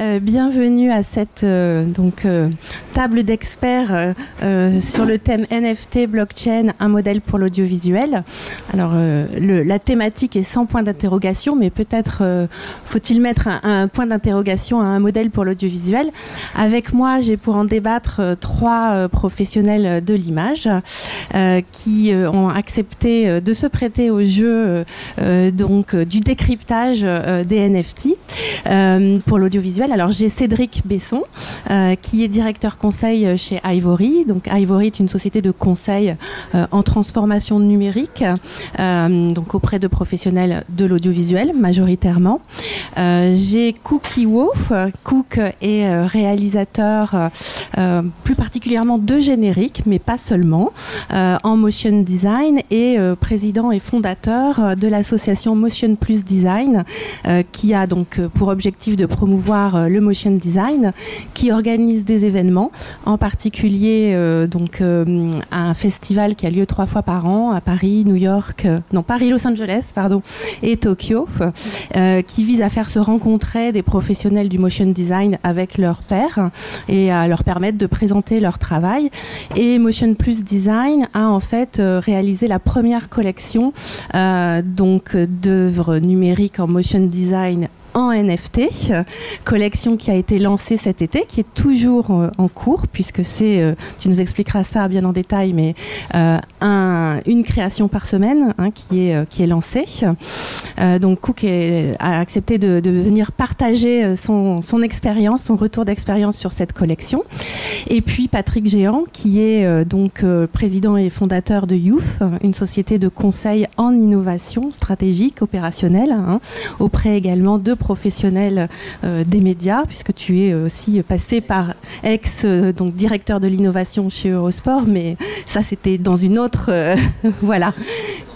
Euh, bienvenue à cette euh, euh, table d'experts sur le thème NFT, blockchain, un modèle pour l'audiovisuel. Alors, la thématique est sans point d'interrogation, mais peut-être faut-il mettre un, point d'interrogation à un modèle pour l'audiovisuel. Avec moi, j'ai pour en débattre trois professionnels de l'image qui ont accepté de se prêter au jeu du décryptage des NFT pour l'audiovisuel alors j'ai Cédric Besson, euh, qui est directeur conseil chez Ivory. Donc Ivory est une société de conseil euh, en transformation numérique, euh, donc auprès de professionnels de l'audiovisuel majoritairement. j'ai Cookie Wolf. Cook est réalisateur plus particulièrement de génériques, mais pas seulement, en motion design et président et fondateur de l'association Motion Plus Design, qui a donc pour objectif de promouvoir euh, le motion design, qui organise des événements, en particulier euh, donc euh, un festival qui a lieu trois fois par an à Paris, New York, non Paris, Los Angeles, pardon, et Tokyo, qui vise à faire se rencontrer des professionnels du motion design avec leurs pairs et à leur permettre de présenter leur travail. Et Motion Plus Design a en fait réalisé la première collection donc d'œuvres numériques en motion design en NFT, collection qui a été lancée cet été, qui est toujours euh, en cours, puisque c'est, euh, tu nous expliqueras ça bien en détail, mais euh, un, une création par semaine hein, qui, est, qui est lancée. donc Cook a accepté de, venir partager son, son expérience, son retour d'expérience sur cette collection. Et puis Patrick Géant, qui est donc président et fondateur de Youth, une société de conseil en innovation stratégique, opérationnelle, hein, auprès également de professionnel euh, des médias, puisque tu es aussi passé par ex, euh, donc directeur de l'innovation chez Eurosport, mais ça c'était dans une autre, euh, voilà,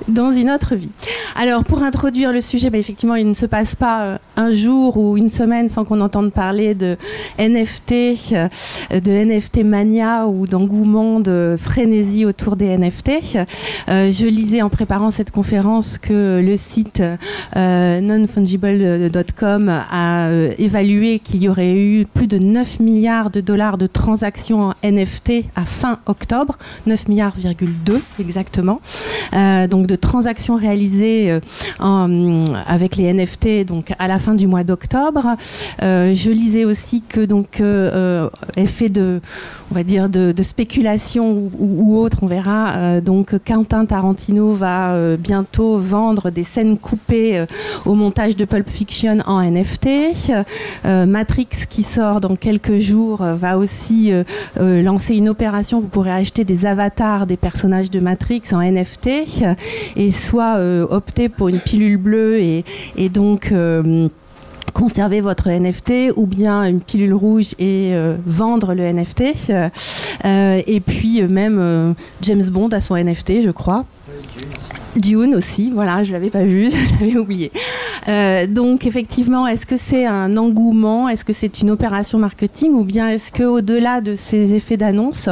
dans une autre vie. Alors pour introduire le sujet, bah, effectivement, il ne se passe pas un jour ou une semaine sans qu'on entende parler de NFT, de NFT mania ou d'engouement, de frénésie autour des NFT. je lisais en préparant cette conférence que le site nonfungible.com a euh, évalué qu'il y aurait eu plus de 9 milliards de dollars de transactions en NFT à fin octobre, 9 milliards,2 exactement. Euh, donc de transactions réalisées euh, avec les NFT donc à la fin du mois d'octobre. je lisais aussi que donc effet de on va dire de, spéculation ou, autre, on verra. donc Quentin Tarantino va bientôt vendre des scènes coupées au montage de Pulp Fiction en NFT. Euh, Matrix qui sort dans quelques jours euh, va aussi euh, lancer une opération. Vous pourrez acheter des avatars des personnages de Matrix en NFT et soit opter pour une pilule bleue et, donc conserver votre NFT ou bien une pilule rouge et vendre le NFT. et puis même James Bond a son NFT, je crois. Dune aussi, voilà, je l'avais pas vu, je l'avais oublié. Euh, donc effectivement, est-ce que c'est un engouement, est-ce que c'est une opération marketing? Ou bien est-ce que au-delà de ces effets d'annonce,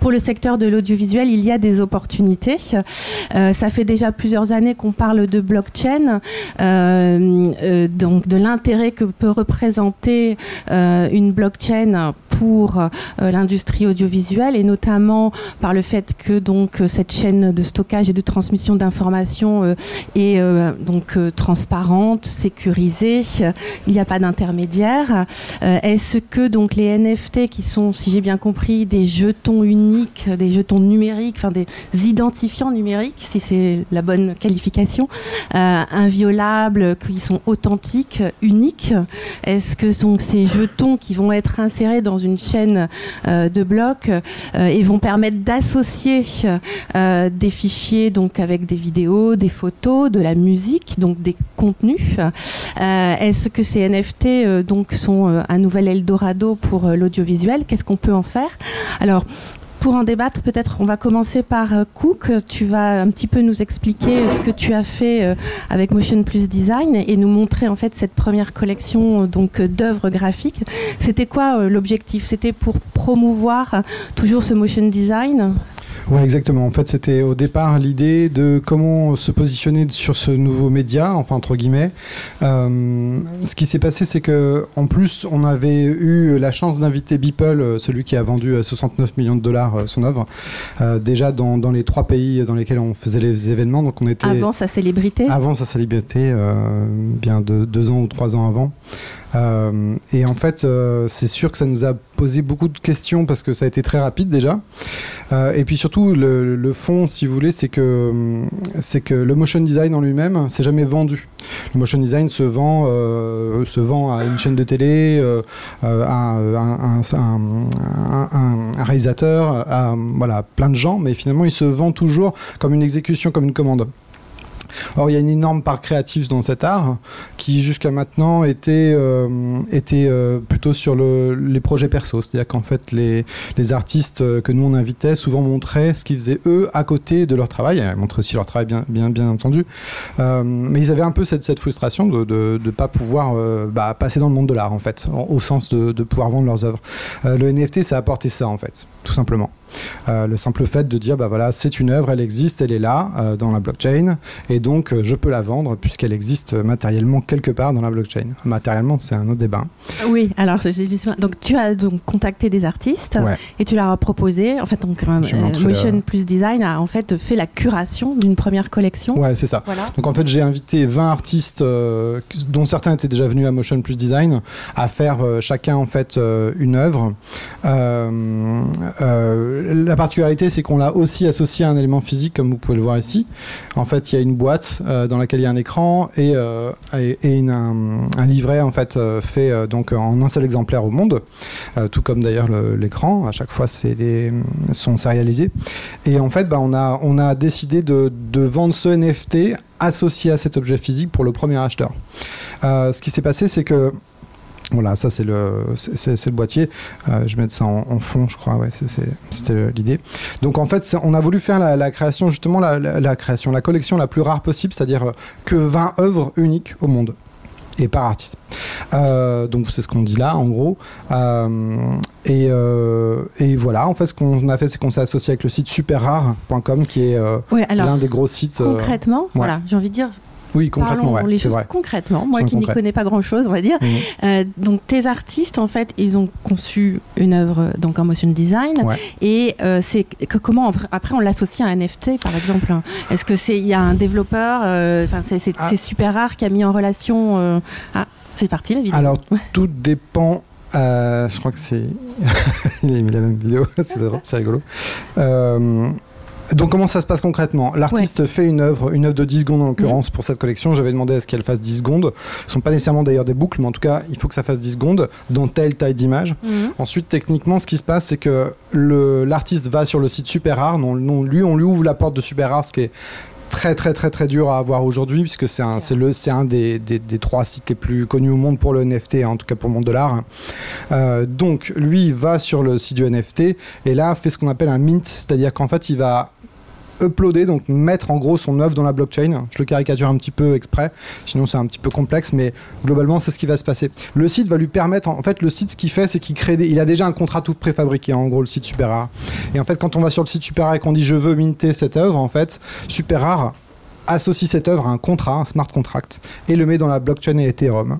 pour le secteur de l'audiovisuel, il y a des opportunités? Euh, Ça fait déjà plusieurs années qu'on parle de blockchain, euh, donc de l'intérêt que peut représenter une blockchain pour l'industrie audiovisuelle et notamment par le fait que donc cette chaîne de stockage et de transmission d'informations information euh, est euh, donc euh, transparente, sécurisée, il n'y a pas d'intermédiaire. Est-ce que donc les NFT qui sont, si j'ai bien compris, des jetons uniques, des jetons numériques, enfin des identifiants numériques, si c'est la bonne qualification, inviolables, qui sont authentiques, uniques, est-ce que sont ces jetons qui vont être insérés dans une chaîne de blocs et vont permettre d'associer des fichiers donc avec des vidéos des photos, de la musique, donc des contenus. Euh, est-ce que ces NFT euh, donc sont euh, un nouvel Eldorado pour l'audiovisuel? Qu'est-ce qu'on peut en faire? Alors, pour en débattre, peut-être on va commencer par Cook. Tu vas un petit peu nous expliquer ce que tu as fait avec Motion Plus Design et nous montrer en fait cette première collection donc d'œuvres graphiques. C'était quoi l'objectif? C'était pour promouvoir toujours ce motion design? Ouais, exactement. En fait, c'était au départ l'idée de comment se positionner sur ce nouveau média, enfin entre guillemets. Euh, ce qui s'est passé, c'est que en plus, on avait eu la chance d'inviter Beeple, celui qui a vendu à 69 millions de dollars son œuvre, déjà dans, dans, les trois pays dans lesquels on faisait les événements. Donc on était avant sa célébrité. Avant sa célébrité, bien de, deux ans ou trois ans avant. Euh, et en fait, euh, c'est sûr que ça nous a posé beaucoup de questions parce que ça a été très rapide déjà. Euh, et puis surtout, le, fond, si vous voulez, c'est que, c'est que le motion design en lui-même, c'est jamais vendu. Le motion design se vend, se vend à une chaîne de télé, à un, réalisateur, à voilà, plein de gens, mais finalement, il se vend toujours comme une exécution, comme une commande. Or, il y a une énorme part créative dans cet art qui, jusqu'à maintenant, était, euh, était euh, plutôt sur le, les projets perso. C'est-à-dire qu'en fait, les, les, artistes que nous on invitait souvent montraient ce qu'ils faisaient eux à côté de leur travail. Ils montraient aussi leur travail, bien, bien, bien entendu. Euh, mais ils avaient un peu cette, cette frustration de ne de, pas pouvoir bah, passer dans le monde de l'art, en fait, au sens de, de, pouvoir vendre leurs œuvres. le NFT, ça a apporté ça, en fait, tout simplement. Euh, le simple fait de dire, bah voilà, c'est une œuvre, elle existe, elle est là euh, dans la blockchain, et donc euh, je peux la vendre puisqu'elle existe matériellement quelque part dans la blockchain. Matériellement, c'est un autre débat. Oui, alors donc tu as donc contacté des artistes et tu leur as proposé, en fait, donc Motion plus Design a en fait fait la curation d'une première collection. Ouais, c'est ça. Donc en fait, j'ai invité 20 artistes, dont certains étaient déjà venus à Motion plus Design, à faire chacun en fait une œuvre la particularité, c'est qu'on l'a aussi associé à un élément physique, comme vous pouvez le voir ici. En fait, il y a une boîte euh, dans laquelle il y a un écran et, euh, un, livret en fait euh, fait donc en un seul exemplaire au monde, tout comme d'ailleurs l'écran. À chaque fois, c'est sont sérialisés. Et en fait, bah, on a décidé de vendre ce NFT associé à cet objet physique pour le premier acheteur. ce qui s'est passé, c'est que voilà, ça c'est le, c'est, le boîtier. Euh, je vais mettre ça en, fond, je crois. Ouais, c'était l'idée. Donc en fait, on a voulu faire la, création, justement, la, création, la collection la plus rare possible, c'est-à-dire que 20 œuvres uniques au monde et par artiste. Euh, donc c'est ce qu'on dit là, en gros. Euh, et, voilà, en fait, ce qu'on a fait, c'est qu'on s'est associé avec le site superrare.com, qui est l'un des gros sites. Concrètement, voilà, j'ai envie de dire, oui, concrètement. Parlons les choses concrètement. Moi qui n'y connais pas grand-chose, on va dire. Mhm. Euh, donc tes artistes, en fait, ils ont conçu une œuvre donc en motion design. Et euh, c'est que, comment après on l'associe à un NFT, par exemple. Est-ce que c'est il y a un développeur, euh, ah. c'est super rare qui a mis en relation. Ah, c'est parti la vidéo. Alors tout dépend. je crois que c'est. il a mis la même vidéo, c'est rigolo. Donc comment ça se passe concrètement? L'artiste fait une œuvre, une œuvre de 10 secondes en l'occurrence pour cette collection. J'avais demandé à ce qu'elle fasse 10 secondes. Ce ne sont pas nécessairement d'ailleurs des boucles, mais en tout cas, il faut que ça fasse 10 secondes dans telle taille d'image. Mhm. Ensuite, techniquement, ce qui se passe, c'est que l'artiste va sur le site Super Rare. Non, non, lui, on lui ouvre la porte de Super Rare, ce qui est très très très très dur à avoir aujourd'hui puisque c'est un, c'est le, c'est un des, des, trois sites les plus connus au monde pour le NFT, hein, en tout cas pour le monde de l'art. Euh, donc lui va sur le site du NFT et là fait ce qu'on appelle un mint, c'est-à-dire qu'en fait il va uploader, donc mettre en gros son œuvre dans la blockchain. Je le caricature un petit peu exprès, sinon c'est un petit peu complexe, mais globalement c'est ce qui va se passer. Le site va lui permettre, en fait le site ce qu'il fait c'est qu'il crée, il a déjà un contrat tout préfabriqué, en gros le site Super Rare. Et en fait quand on va sur le site Super Rare et qu'on dit je veux minter cette œuvre, en fait Super Rare associe cette œuvre à un contrat, un smart contract, et le met dans la blockchain et Ethereum.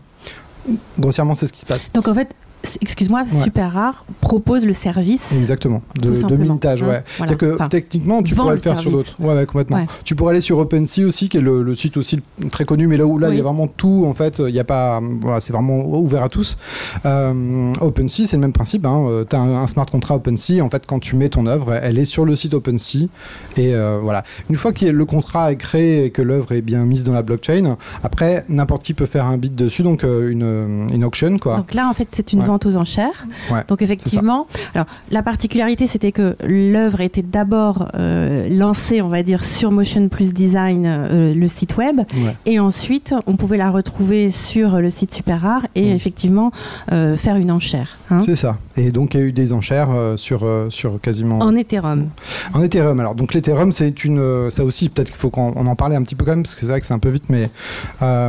Grossièrement, c'est ce qui se passe. Donc en fait, excuse-moi, super rare, propose le service. Exactement, de, de mintage, ouais. Hein, que techniquement, tu pourrais le, faire sur d'autres. Ouais, complètement. Tu pourrais aller sur OpenSea aussi, qui est le, site aussi très connu, mais là où là, il y a vraiment tout, en fait, il y a pas, voilà, c'est vraiment ouvert à tous. Euh, OpenSea, c'est le même principe. Hein. Tu as un, smart contract OpenSea, en fait, quand tu mets ton œuvre, elle est sur le site OpenSea. Et euh, voilà. Une fois que le contrat est créé et que l'œuvre est bien mise dans la blockchain, après, n'importe qui peut faire un bid dessus, donc euh, une, une auction, quoi. Donc là, en fait, c'est une vente aux enchères. Donc effectivement, alors la particularité c'était que l'œuvre était d'abord euh, lancée, on va dire, sur Motion Plus Design, euh, le site web, et ensuite on pouvait la retrouver sur le site Super Rare et mm. effectivement euh, faire une enchère. Hein. C'est ça. Et donc il y a eu des enchères sur sur quasiment. En Ethereum. En Ethereum. Alors donc l'Ethereum c'est une, ça aussi peut-être qu'il faut qu'on en parle un petit peu quand même parce que c'est vrai que c'est un peu vite, mais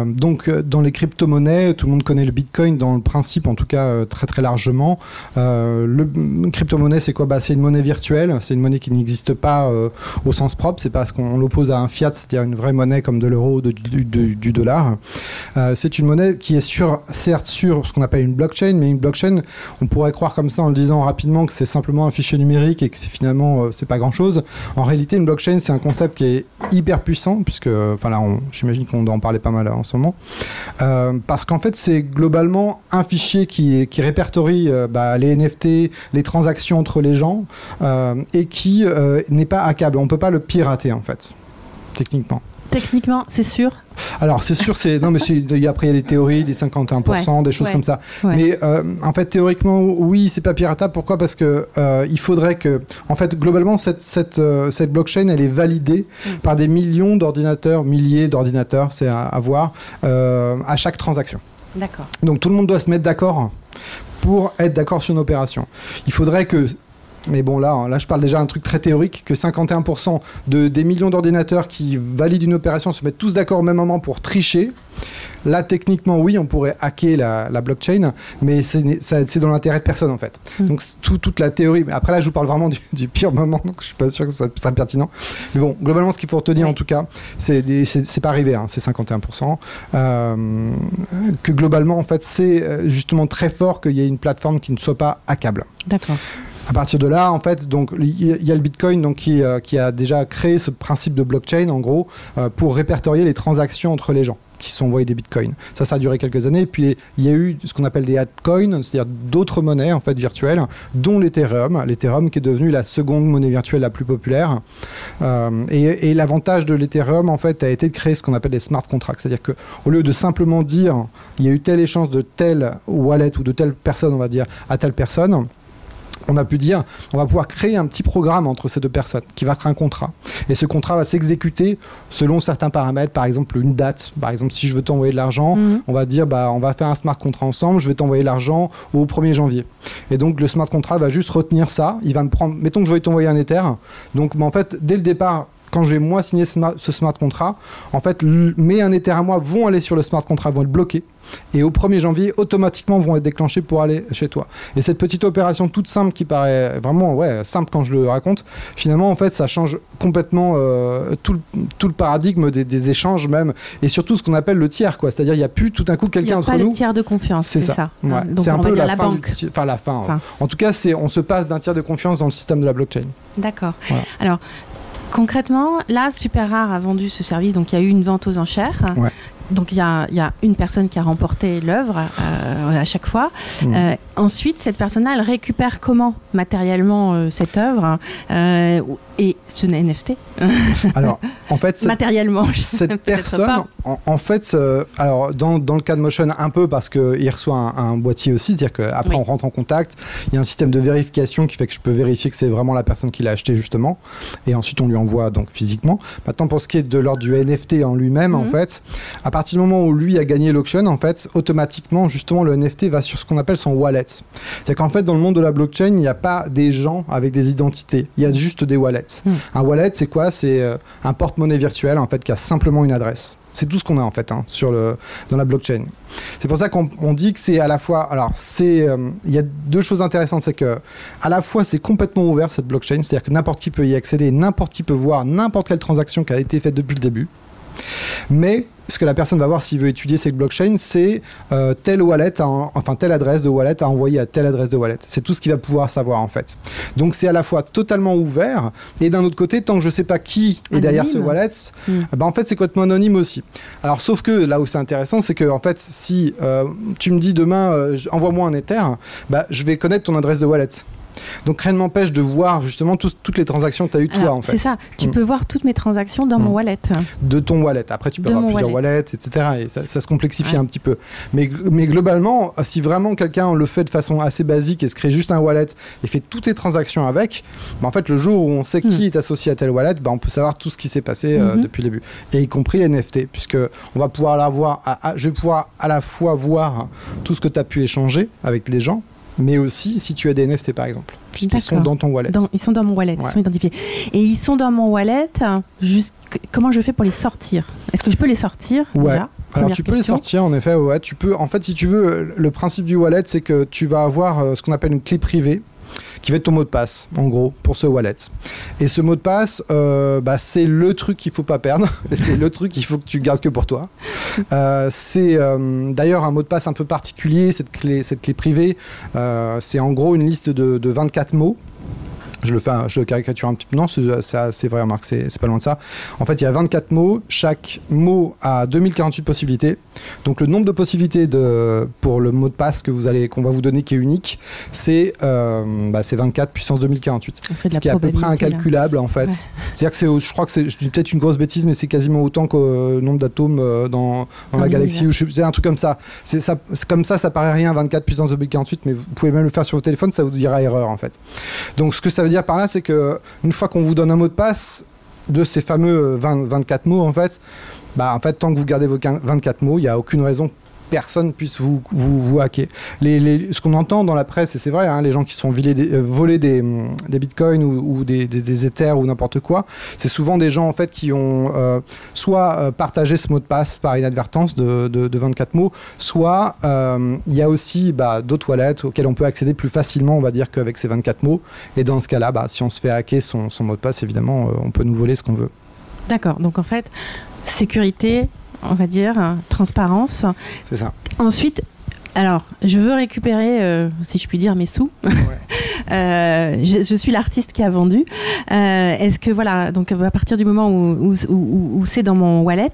donc dans les crypto-monnaies, tout le monde connaît le Bitcoin dans le principe en tout cas très très largement. le crypto-monnaie, c'est quoi? Bah, C'est une monnaie virtuelle, c'est une monnaie qui n'existe pas au sens propre, c'est parce qu'on l'oppose à un fiat, c'est-à-dire une vraie monnaie comme de l'euro ou du, du, dollar. c'est une monnaie qui est sur, certes sur ce qu'on appelle une blockchain, mais une blockchain, on pourrait croire comme ça en le disant rapidement que c'est simplement un fichier numérique et que finalement c'est pas grand-chose. En réalité, une blockchain, c'est un concept qui est hyper puissant, puisque, enfin là, j'imagine qu'on doit en parler pas mal en ce moment, euh, parce qu'en fait, c'est globalement un fichier qui, qui répertorie euh, bah, les NFT, les transactions entre les gens, euh, et qui n'est pas hackable. On peut pas le pirater, en fait, techniquement. Techniquement, c'est sûr alors c'est sûr, c'est non mais après il y a des théories, des 51%, des choses comme ça. Mais euh, en fait théoriquement oui, c'est pas piratable. Pourquoi? Parce que euh, il faudrait que, en fait globalement cette cette, euh, cette blockchain elle est validée mm. par des millions d'ordinateurs, milliers d'ordinateurs, c'est à, à, voir à chaque transaction. Donc tout le monde doit se mettre d'accord pour être d'accord sur une opération. Il faudrait que mais bon, là, là, je parle déjà d'un truc très théorique, que 51% de, des millions d'ordinateurs qui valident une opération se mettent tous d'accord au même moment pour tricher. Là, techniquement, oui, on pourrait hacker la, blockchain, mais c'est dans l'intérêt de personne, en fait. Hmm. Donc, toute la théorie. Mais après, là, je vous parle vraiment du, pire moment, donc je suis pas sûr que ce soit très pertinent. Mais bon, globalement, ce qu'il faut retenir, en tout cas, c'est pas arrivé, hein, c'est 51%. Euh, que globalement, en fait, c'est euh, justement très fort qu'il y ait une plateforme qui ne soit pas hackable. D'accord. À partir de là, en fait, donc il y a le Bitcoin donc qui, euh, qui, a déjà créé ce principe de blockchain en gros euh, pour répertorier les transactions entre les gens qui sont envoyés des bitcoins. Ça, ça a duré quelques années. Puis il y a eu ce qu'on appelle des altcoins, c'est-à-dire d'autres monnaies en fait virtuelles, dont l'Ethereum, l'Ethereum qui est devenu la seconde monnaie virtuelle la plus populaire. Euh, et, et l'avantage de l'Ethereum en fait a été de créer ce qu'on appelle des smart contracts, c'est-à-dire que au lieu de simplement dire il y a eu tel échange de telle wallet ou de telle personne, on va dire, à telle personne on a pu dire, on va pouvoir créer un petit programme entre ces deux personnes qui va être un contrat. Et ce contrat va s'exécuter selon certains paramètres, par exemple une date. Par exemple, si je veux t'envoyer de l'argent, mhm. on va dire, bah, on va faire un smart contract ensemble, je vais t'envoyer l'argent au 1er janvier. Et donc, le smart contract va juste retenir ça. Il va me prendre, mettons que je vais t'envoyer un Ether. Donc, en fait, dès le départ, quand je vais moi signer ce smart contract, en fait, mes un Ether à moi vont aller sur le smart contract, vont être bloqués. Et au 1er janvier, automatiquement, vont être déclenchés pour aller chez toi. Et cette petite opération toute simple qui paraît vraiment ouais, simple quand je le raconte, finalement, en fait, ça change complètement euh, tout, le, tout, le, paradigme des, échanges même. Et surtout ce qu'on appelle le tiers. quoi. C'est-à-dire, il n'y a plus tout d'un coup quelqu'un entre nous. C'est le tiers de confiance. C'est ça. Hein, c'est un peu la, fin banque. enfin, la fin. En tout cas, on se passe d'un tiers de confiance dans le système de la blockchain. D'accord. Alors, Concrètement, là, Super Rare a vendu ce service, donc il y a eu une vente aux enchères. Donc il y, a, une personne qui a remporté l'œuvre euh, à chaque fois. Mmh. Euh, ensuite, cette personne-là, elle récupère comment matériellement euh, cette œuvre et ce NFT Alors, en fait, cette, matériellement, cette personne, en, fait, alors dans, dans, le cas de Motion, un peu parce qu'il reçoit un, boîtier aussi, c'est-à-dire qu'après on rentre en contact, il y a un système de vérification qui fait que je peux vérifier que c'est vraiment la personne qui l'a acheté justement, et ensuite on lui envoie donc physiquement. Maintenant, pour ce qui est de l'ordre du NFT en lui-même, en mmh. fait, partir du moment où lui a gagné l'auction, en fait, automatiquement, justement, le NFT va sur ce qu'on appelle son wallet. C'est-à-dire qu'en fait, dans le monde de la blockchain, il n'y a pas des gens avec des identités, il y a juste des wallets. Hmm. Un wallet, c'est quoi? C'est euh, un porte-monnaie virtuel en fait qui a simplement une adresse. C'est tout ce qu'on a en fait hein, sur le, dans la blockchain. C'est pour ça qu'on dit que c'est à la fois. Alors, c'est euh, il y a deux choses intéressantes, c'est que à la fois c'est complètement ouvert cette blockchain, c'est-à-dire que n'importe qui peut y accéder, n'importe qui peut voir n'importe quelle transaction qui a été faite depuis le début. Mais ce que la personne va voir s'il veut étudier cette blockchain, c'est euh, telle wallet, enfin telle adresse de wallet à envoyer à telle adresse de wallet. C'est tout ce qu'il va pouvoir savoir en fait. Donc c'est à la fois totalement ouvert et d'un autre côté, tant que je ne sais pas qui est derrière ce wallet, hmm. eh ben, en fait c'est complètement anonyme aussi. Alors sauf que là où c'est intéressant, c'est que en fait si euh, tu me dis demain euh, envoie-moi un Ether, bah, je vais connaître ton adresse de wallet. Donc rien ne m'empêche de voir justement toutes les transactions que tu as eues toi en fait. C'est ça, tu mm. peux voir toutes mes transactions dans mon mm. wallet. De ton wallet. Après tu peux avoir plusieurs wallets, etc. Et ça, se complexifie un petit peu. Mais, mais globalement, si vraiment quelqu'un le fait de façon assez basique et se crée juste un wallet et fait toutes tes transactions avec, bah, en fait le jour où on sait qui mm. est associé à tel wallet, bah, on peut savoir tout ce qui s'est passé euh, mm-hmm. depuis le début. Et y compris les NFT, puisque on va pouvoir l'avoir, je vais pouvoir à la fois voir tout ce que tu as pu échanger avec les gens, mais aussi si tu as des NFT par exemple, puisqu'ils sont dans ton wallet. ils sont dans mon wallet, ils sont identifiés. Et ils sont dans mon wallet, comment je fais pour les sortir? Est-ce que je peux les sortir? Ouais. Alors tu peux les sortir en effet. Ouais, tu peux. En fait, si tu veux, le principe du wallet, c'est que tu vas avoir ce qu'on appelle une clé privée qui va être ton mot de passe, en gros, pour ce wallet. Et ce mot de passe, euh, bah, c'est le truc qu'il faut pas perdre. c'est le truc qu'il faut que tu gardes que pour toi. Euh, c'est euh, d'ailleurs un mot de passe un peu particulier, cette clé, privée. c'est en gros une liste de 24 mots je le fais, je caricature un petit peu. Non, c'est vrai, Marc, c'est pas loin de ça. En fait, il y a 24 mots. Chaque mot a 2048 possibilités. Donc, le nombre de possibilités de, pour le mot de passe que vous allez, qu'on va vous donner qui est unique, c'est euh, bah, 24 puissance 2048. Ce qui est à peu près incalculable, en fait. C'est-à-dire que c'est, je crois que c'est, je dis peut-être une grosse bêtise, mais c'est quasiment autant que le nombre d'atomes euh, dans, dans la galaxie. C'est un truc comme ça. C'est ça, comme ça, ça paraît rien, 24 puissance 2048, mais vous pouvez même le faire sur vos téléphones, ça vous dira erreur, en fait. Donc, ce que ça veut dire par là, c'est que une fois qu'on vous donne un mot de passe de ces fameux 24 mots, en fait, bah, en fait, tant que vous gardez vos 24 mots, il n'y a aucune raison personne puisse vous, vous, vous hacker. Ce qu'on entend dans la presse, et c'est vrai, hein, les gens qui se font voler des, voler des, des bitcoins ou, des, des, ethers ou n'importe quoi, c'est souvent des gens en fait qui ont euh, soit euh, partagé ce mot de passe par inadvertance de, de, 24 mots, soit euh, il y a aussi bah, d'autres wallets auxquels on peut accéder plus facilement, on va dire, qu'avec ces 24 mots. Et dans ce cas-là, bah, si on se fait hacker son mot de passe, évidemment, on peut nous voler ce qu'on veut. D'accord. Donc en fait, sécurité, on va dire, transparence. C'est ça. Ensuite, alors, je veux récupérer, euh, si je puis dire, mes sous. Euh, je, suis l'artiste qui a vendu. Euh, est-ce que, voilà, donc à partir du moment où, c'est dans mon wallet,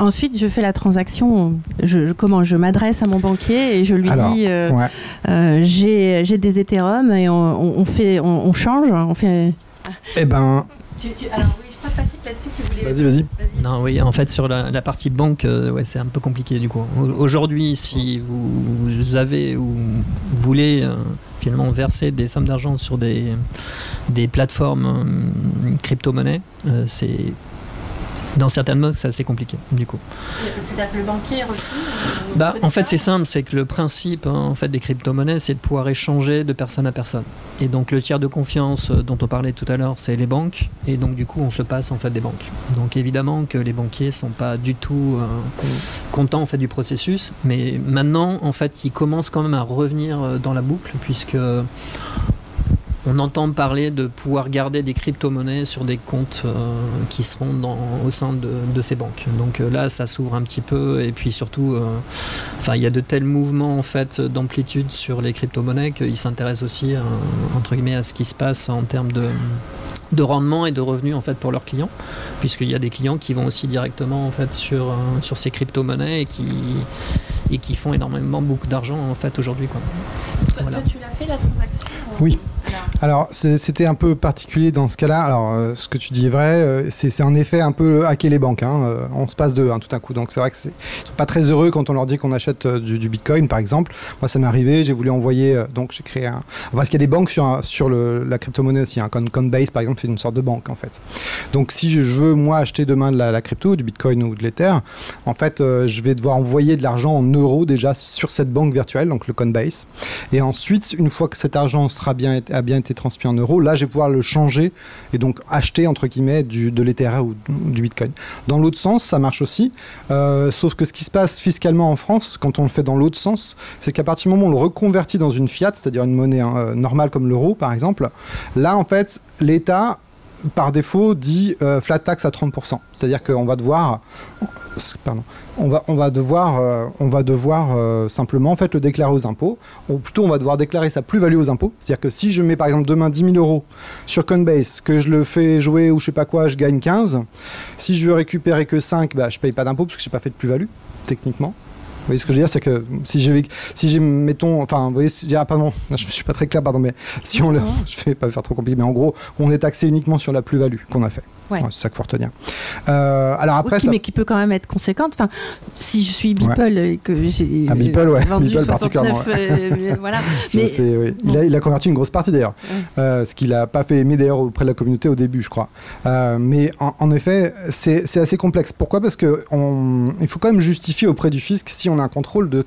ensuite je fais la transaction. Je, comment Je m'adresse à mon banquier et je lui dis j'ai des Ethereum et on, fait, on, change. On fait... Eh ben. alors, oui, là-dessus Vas-y, vas-y. non, oui, en fait, sur la, partie banque, euh, ouais, c'est un peu compliqué du coup. Aujourd'hui, si vous avez ou voulez euh, finalement verser des sommes d'argent sur des, des plateformes euh, crypto-monnaies, c'est dans certaines modes, c'est assez compliqué, du coup. C'est-à-dire que le banquier reçu bah, En fait, c'est simple, c'est que le principe hein, en fait, des crypto-monnaies, c'est de pouvoir échanger de personne à personne. Et donc, le tiers de confiance euh, dont on parlait tout à l'heure, c'est les banques. Et donc, du coup, on se passe en fait des banques. Donc, évidemment que les banquiers sont pas du tout euh, contents en fait, du processus. Mais maintenant, en fait, ils commencent quand même à revenir euh, dans la boucle, puisque on entend parler de pouvoir garder des crypto-monnaies sur des comptes euh, qui seront dans, au sein de, ces banques. Donc euh, là, ça s'ouvre un petit peu et puis surtout, euh, enfin, il y a de tels mouvements en fait d'amplitude sur les crypto-monnaies qu'ils s'intéressent aussi entre guillemets à ce qui se passe en termes de de rendement et de revenus en fait pour leurs clients puisqu'il y a des clients qui vont aussi directement en fait sur, sur ces crypto-monnaies et qui, et qui font énormément beaucoup d'argent en fait aujourd'hui quoi. Toi, tu l'as fait la transaction Oui. Alors, c'était un peu particulier dans ce cas-là. Alors, euh, ce que tu dis est vrai. Euh, c'est en effet un peu hacker les banques. Hein. Euh, on se passe d'eux hein, tout à coup. Donc, c'est vrai que sont pas très heureux quand on leur dit qu'on achète du, Bitcoin, par exemple. Moi, ça m'est arrivé. J'ai voulu envoyer. donc, j'ai créé un. Parce qu'il y a des banques sur, sur la crypto-monnaie aussi. Hein. Coinbase, par exemple, c'est une sorte de banque, en fait. Donc, si je veux, moi, acheter demain de la, crypto, du Bitcoin ou de l'Ether, en fait, je vais devoir envoyer de l'argent en euros déjà sur cette banque virtuelle, donc le Coinbase. Et ensuite, une fois que cet argent sera bien, a bien été transmis en euros, là je vais pouvoir le changer et donc acheter entre guillemets du, de l'Ether ou du Bitcoin. Dans l'autre sens, ça marche aussi, euh, sauf que ce qui se passe fiscalement en France, quand on le fait dans l'autre sens, c'est qu'à partir du moment où on le reconvertit dans une fiat, c'est-à-dire une monnaie hein, normale comme l'euro par exemple, là en fait l'État par défaut dit euh, flat tax à 30%. C'est-à-dire qu'on va devoir, on va, devoir, euh, devoir euh, simplement en le déclarer aux impôts. Ou plutôt, on va devoir déclarer sa plus-value aux impôts. C'est-à-dire que si je mets par exemple demain 10 000 euros sur Coinbase, que je le fais jouer ou je sais pas quoi, je gagne 15. Si je veux récupérer que 5, bah, je paye pas d'impôt parce que j'ai pas fait de plus-value techniquement. Vous voyez ce que je veux dire, c'est que si j'ai, si j'ai, mettons, enfin, vous voyez, ah, pardon, je suis pas très clair, pardon, mais si on le, je vais pas faire trop compliqué, mais en gros, on est taxé uniquement sur la plus-value qu'on a fait. C'est ça qu'il faut retenir. Euh, alors après, mais qui peut quand même être conséquente. Enfin, si je suis Beeple et que j'ai ah, Beeple, ouais. vendu Beeple 69, euh, voilà. mais sais, oui. il, a, il, a, converti une grosse partie d'ailleurs, euh, ce qu'il a pas fait aimer d'ailleurs auprès de la communauté au début, je crois. mais en, en effet, c'est assez complexe. Pourquoi? Parce que on, il faut quand même justifier auprès du fisc si on a un contrôle de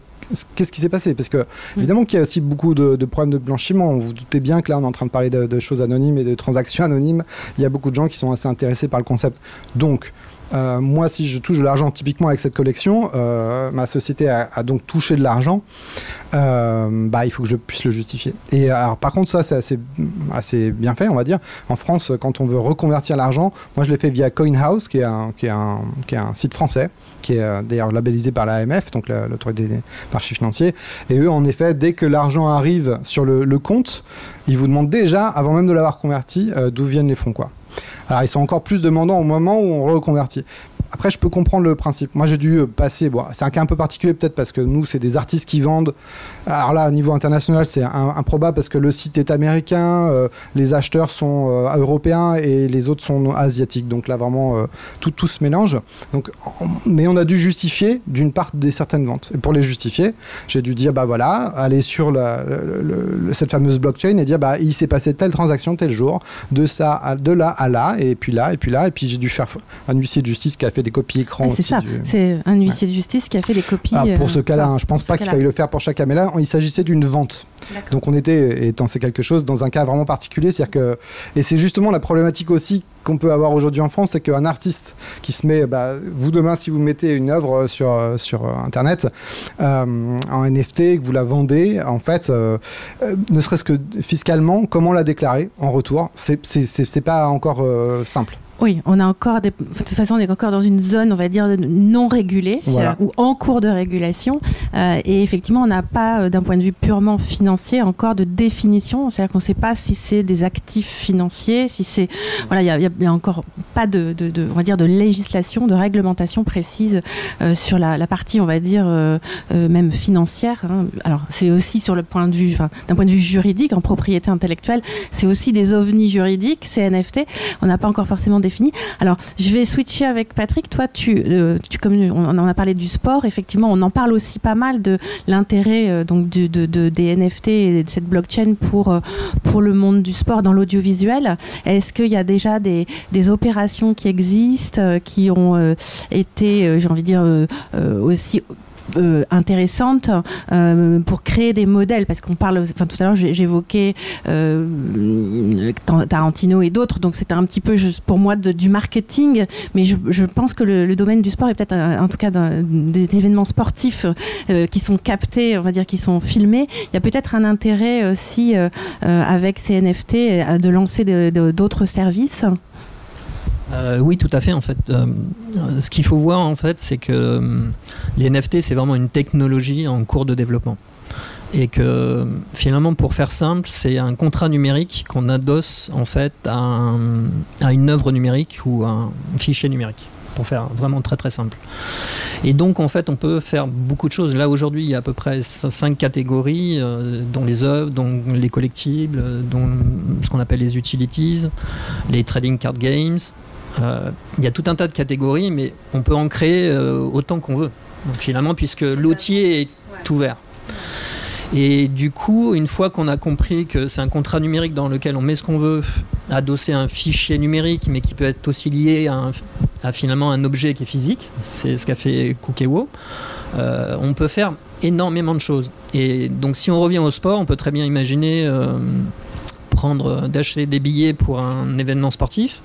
qu'est-ce qui s'est passé? Parce que, mm. évidemment, qu'il y a aussi beaucoup de, problèmes de blanchiment. Vous, vous doutez bien que là, on est en train de parler de, choses anonymes et de transactions anonymes. Il y a beaucoup de gens qui sont assez intéressés par le concept. Donc, euh, moi, si je touche de l'argent typiquement avec cette collection, euh, ma société a, donc touché de l'argent, euh, bah, il faut que je puisse le justifier. Et alors, par contre, ça, c'est assez, bien fait, on va dire. En France, quand on veut reconvertir l'argent, moi, je l'ai fait via CoinHouse, qui est un site français, qui est d'ailleurs labellisé par l'AMF, donc l'autorité des marchés financiers. Et eux, en effet, dès que l'argent arrive sur le, le, compte, ils vous demandent déjà, avant même de l'avoir converti, d'où viennent les fonds, quoi. Alors ils sont encore plus demandants au moment où on reconvertit. Après, je peux comprendre le principe. Moi, j'ai dû euh, passer. C'est un cas un peu particulier peut-être parce que nous, c'est des artistes qui vendent. Alors là, au niveau international, c'est improbable parce que le site est américain, euh, les acheteurs sont euh, européens et les autres sont asiatiques. Donc là, vraiment, tout, tout se mélange. Donc, mais on a dû justifier d'une part des certaines ventes. Et pour les justifier, j'ai dû dire, bah voilà, aller sur cette fameuse blockchain et dire, bah il s'est passé telle transaction tel jour, de ça, de là à là, et puis là, et puis là, et puis j'ai dû faire un huissier de justice qui a fait des copies écran C'est ça, c'est un huissier de justice qui a fait des copies. Ah, pour ce euh, cas-là, hein, je pense pas qu'il faille le faire pour chaque cas, mais là, il s'agissait d'une vente. Donc on était, étant c'est quelque chose, dans un cas vraiment particulier, c'est-à-dire que, et c'est justement la problématique aussi qu'on peut avoir aujourd'hui en France, c'est qu'un artiste qui se met, bah, vous demain, si vous mettez une œuvre sur, sur Internet euh, en NFT, que vous la vendez, en fait, euh, ne serait-ce que fiscalement, comment la déclarer en retour, c'est pas encore simple. Oui, on a encore des... de toute façon, on est encore dans une zone, on va dire, non régulée ou en cours de régulation. Euh, et effectivement, on n'a pas, euh, d'un point de vue purement financier, encore de définition. C'est-à-dire qu'on ne sait pas si c'est des actifs financiers, si c'est voilà, il n'y a, encore pas de, on va dire, de législation, de réglementation précise euh, sur la, partie, on va dire, même financière. Hein. Alors, c'est aussi sur le point de vue, d'un point de vue juridique, en propriété intellectuelle, c'est aussi des ovnis juridiques, ces NFT. On n'a pas encore forcément défini. Alors, je vais switcher avec Patrick. Toi, tu, euh, tu comme on en a parlé du sport, effectivement, on en parle aussi pas mal de l'intérêt euh, donc de, des NFT et de cette blockchain pour euh, pour le monde du sport dans l'audiovisuel. Est-ce qu'il y a déjà des, des opérations qui existent, qui ont été, j'ai envie de dire, aussi euh, intéressante euh, pour créer des modèles. Parce qu'on parle enfin tout à l'heure j'évoquais euh, Tarantino et d'autres. Donc c'était un petit peu pour moi du marketing. Mais je, pense que le, domaine du sport est peut-être en tout cas des événements sportifs qui sont captés on va dire qui sont filmés. Il y a peut-être un intérêt aussi avec ces NFT de lancer d'autres services euh, oui, tout à fait. En fait, euh, ce qu'il faut voir, en fait, c'est que euh, les NFT, c'est vraiment une technologie en cours de développement. Et que finalement, pour faire simple, c'est un contrat numérique qu'on adosse en fait à, une œuvre numérique ou à un fichier numérique pour faire vraiment très très simple. Et donc en fait on peut faire beaucoup de choses. Là aujourd'hui il y a à peu près cinq catégories, dont les œuvres, dont les collectibles, dont ce qu'on appelle les utilities, les trading card games, il y a tout un tas de catégories, mais on peut en créer euh, autant qu'on veut, finalement, puisque l'outil est ouvert. Et du coup, une fois qu'on a compris que c'est un contrat numérique dans lequel on met ce qu'on veut, adosser un fichier numérique, mais qui peut être aussi lié à, finalement un objet qui est physique, c'est ce qu'a fait Kukewo, euh, on peut faire énormément de choses. Et donc si on revient au sport, on peut très bien imaginer prendre, d'acheter des billets pour un événement sportif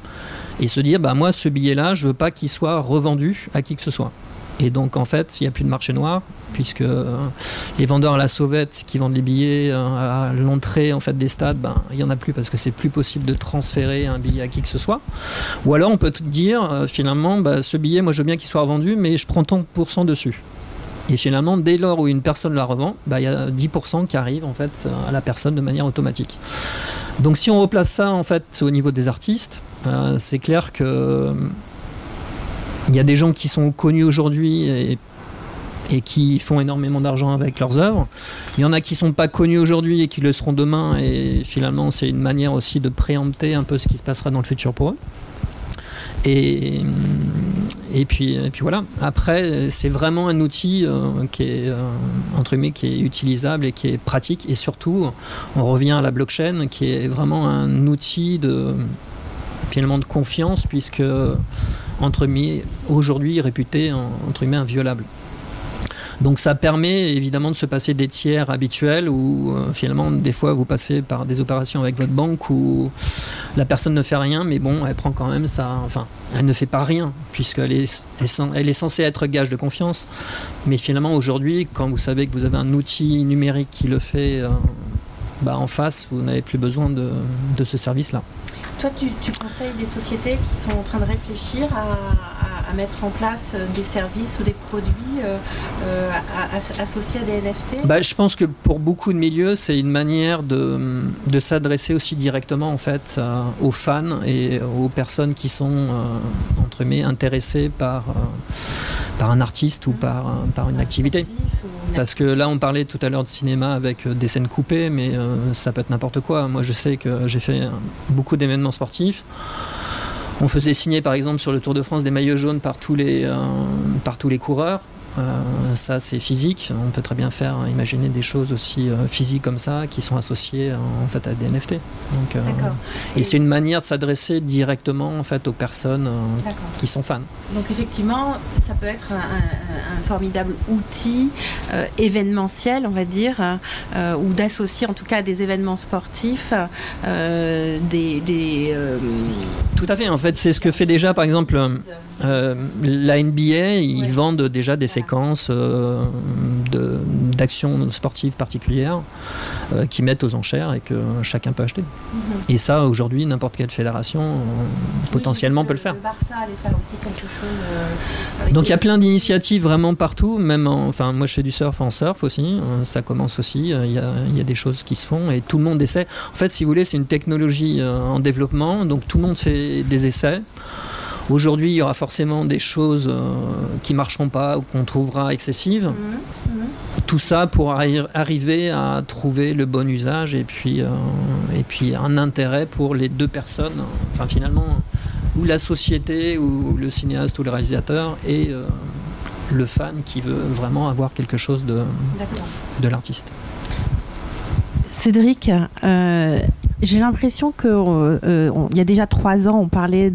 et se dire bah moi ce billet là je veux pas qu'il soit revendu à qui que ce soit. Et donc en fait il n'y a plus de marché noir puisque euh, les vendeurs à la sauvette qui vendent les billets euh, à l'entrée en fait des stades ben il y en a plus parce que c'est plus possible de transférer un billet à qui que ce soit. Ou alors on peut dire euh, finalement bah, ce billet moi je veux bien qu'il soit revendu mais je prends tant pour dessus. Et finalement, dès lors où une personne la revend, bah, il y a 10% qui arrivent en fait à la personne de manière automatique. Donc si on replace ça en fait au niveau des artistes, c'est clair que il y a des gens qui sont connus aujourd'hui et, qui font énormément d'argent avec leurs œuvres. Il y en a qui sont pas connus aujourd'hui et qui le seront demain. Et finalement, c'est une manière aussi de préempter un peu ce qui se passera dans le futur pour eux. Et, et, puis, et puis voilà. Après, c'est vraiment un outil euh, qui est euh, entre qui est utilisable et qui est pratique. Et surtout, on revient à la blockchain, qui est vraiment un outil de finalement de confiance puisque entre aujourd'hui réputé entre guillemets inviolable. Donc ça permet évidemment de se passer des tiers habituels où euh, finalement des fois vous passez par des opérations avec votre banque où la personne ne fait rien mais bon elle prend quand même ça, enfin elle ne fait pas rien puisqu'elle est, elle est censée être gage de confiance. Mais finalement aujourd'hui quand vous savez que vous avez un outil numérique qui le fait euh, bah, en face, vous n'avez plus besoin de, de ce service-là. Toi, tu, conseilles des sociétés qui sont en train de réfléchir à, mettre en place euh, des services ou des produits euh, euh, associés à des NFT bah, Je pense que pour beaucoup de milieux, c'est une manière de, de s'adresser aussi directement en fait, aux fans et aux personnes qui sont entre guillemets, intéressées par, par un artiste ou par, par une activité. Parce que là, on parlait tout à l'heure de cinéma avec des scènes coupées, mais ça peut être n'importe quoi. Moi, je sais que j'ai fait beaucoup d'événements sportifs. On faisait signer, par exemple, sur le Tour de France des maillots jaunes par tous les, euh, par tous les coureurs. Euh, ça, c'est physique. On peut très bien faire, imaginer des choses aussi euh, physiques comme ça qui sont associées en fait à des NFT. Donc, euh, et, c'est une manière de s'adresser directement en fait aux personnes qui sont fans. Donc effectivement, ça peut être un, formidable outil événementiel, on va dire, ou d'associer en tout cas à des événements sportifs des, des tout à fait. En fait, c'est ce que fait déjà, par exemple, la NBA. Ils vendent déjà des séquences euh, d'actions sportives particulières euh, qui mettent aux enchères et que chacun peut acheter. Mhm. Et ça, aujourd'hui, n'importe quelle fédération euh, potentiellement peut le faire. Donc il y a plein d'initiatives vraiment partout, même enfin moi je fais du surf en surf aussi, ça commence aussi, il y, a, il y, a, des choses qui se font et tout le monde essaie. En fait, si vous voulez, c'est une technologie en développement, donc tout le monde fait des essais. Aujourd'hui, il y aura forcément des choses euh, qui ne marcheront pas ou qu'on trouvera excessives. Mhm, mhm. Tout ça pour arriver à trouver le bon usage et puis, euh, et puis un intérêt pour les deux personnes. Enfin, finalement, ou la société, ou le cinéaste, ou le réalisateur, et euh, le fan qui veut vraiment avoir quelque chose de, de l'artiste. Cédric, j'ai l'impression qu'il euh, euh y a déjà trois ans, on parlait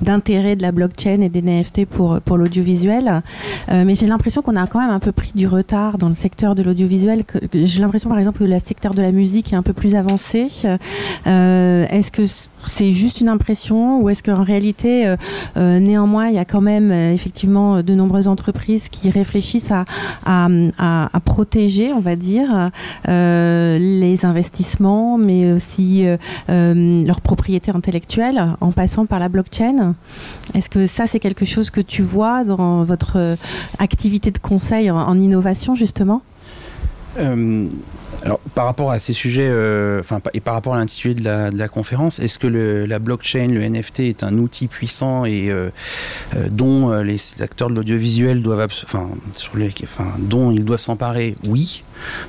d'intérêt de, la blockchain et des NFT pour, l'audiovisuel, euh, mais j'ai l'impression qu'on a quand même un peu pris du retard dans le secteur de l'audiovisuel. J'ai l'impression par exemple que le secteur de la musique est un peu plus avancé. Est-ce que c'est juste une impression ou est-ce qu'en réalité, néanmoins, il y a quand même effectivement de nombreuses entreprises qui réfléchissent à, protéger, on va dire, les investissements, mais aussi leur propriété intellectuelle en passant par la blockchain. Est-ce que ça, c'est quelque chose que tu vois dans votre euh, activité de conseil en, innovation, justement? Alors, par rapport à ces sujets, et par rapport à l'intitulé de la, conférence, est-ce que la blockchain, le NFT est un outil puissant et dont les acteurs de l'audiovisuel doivent, enfin, sur les, dont ils doivent s'emparer? Oui.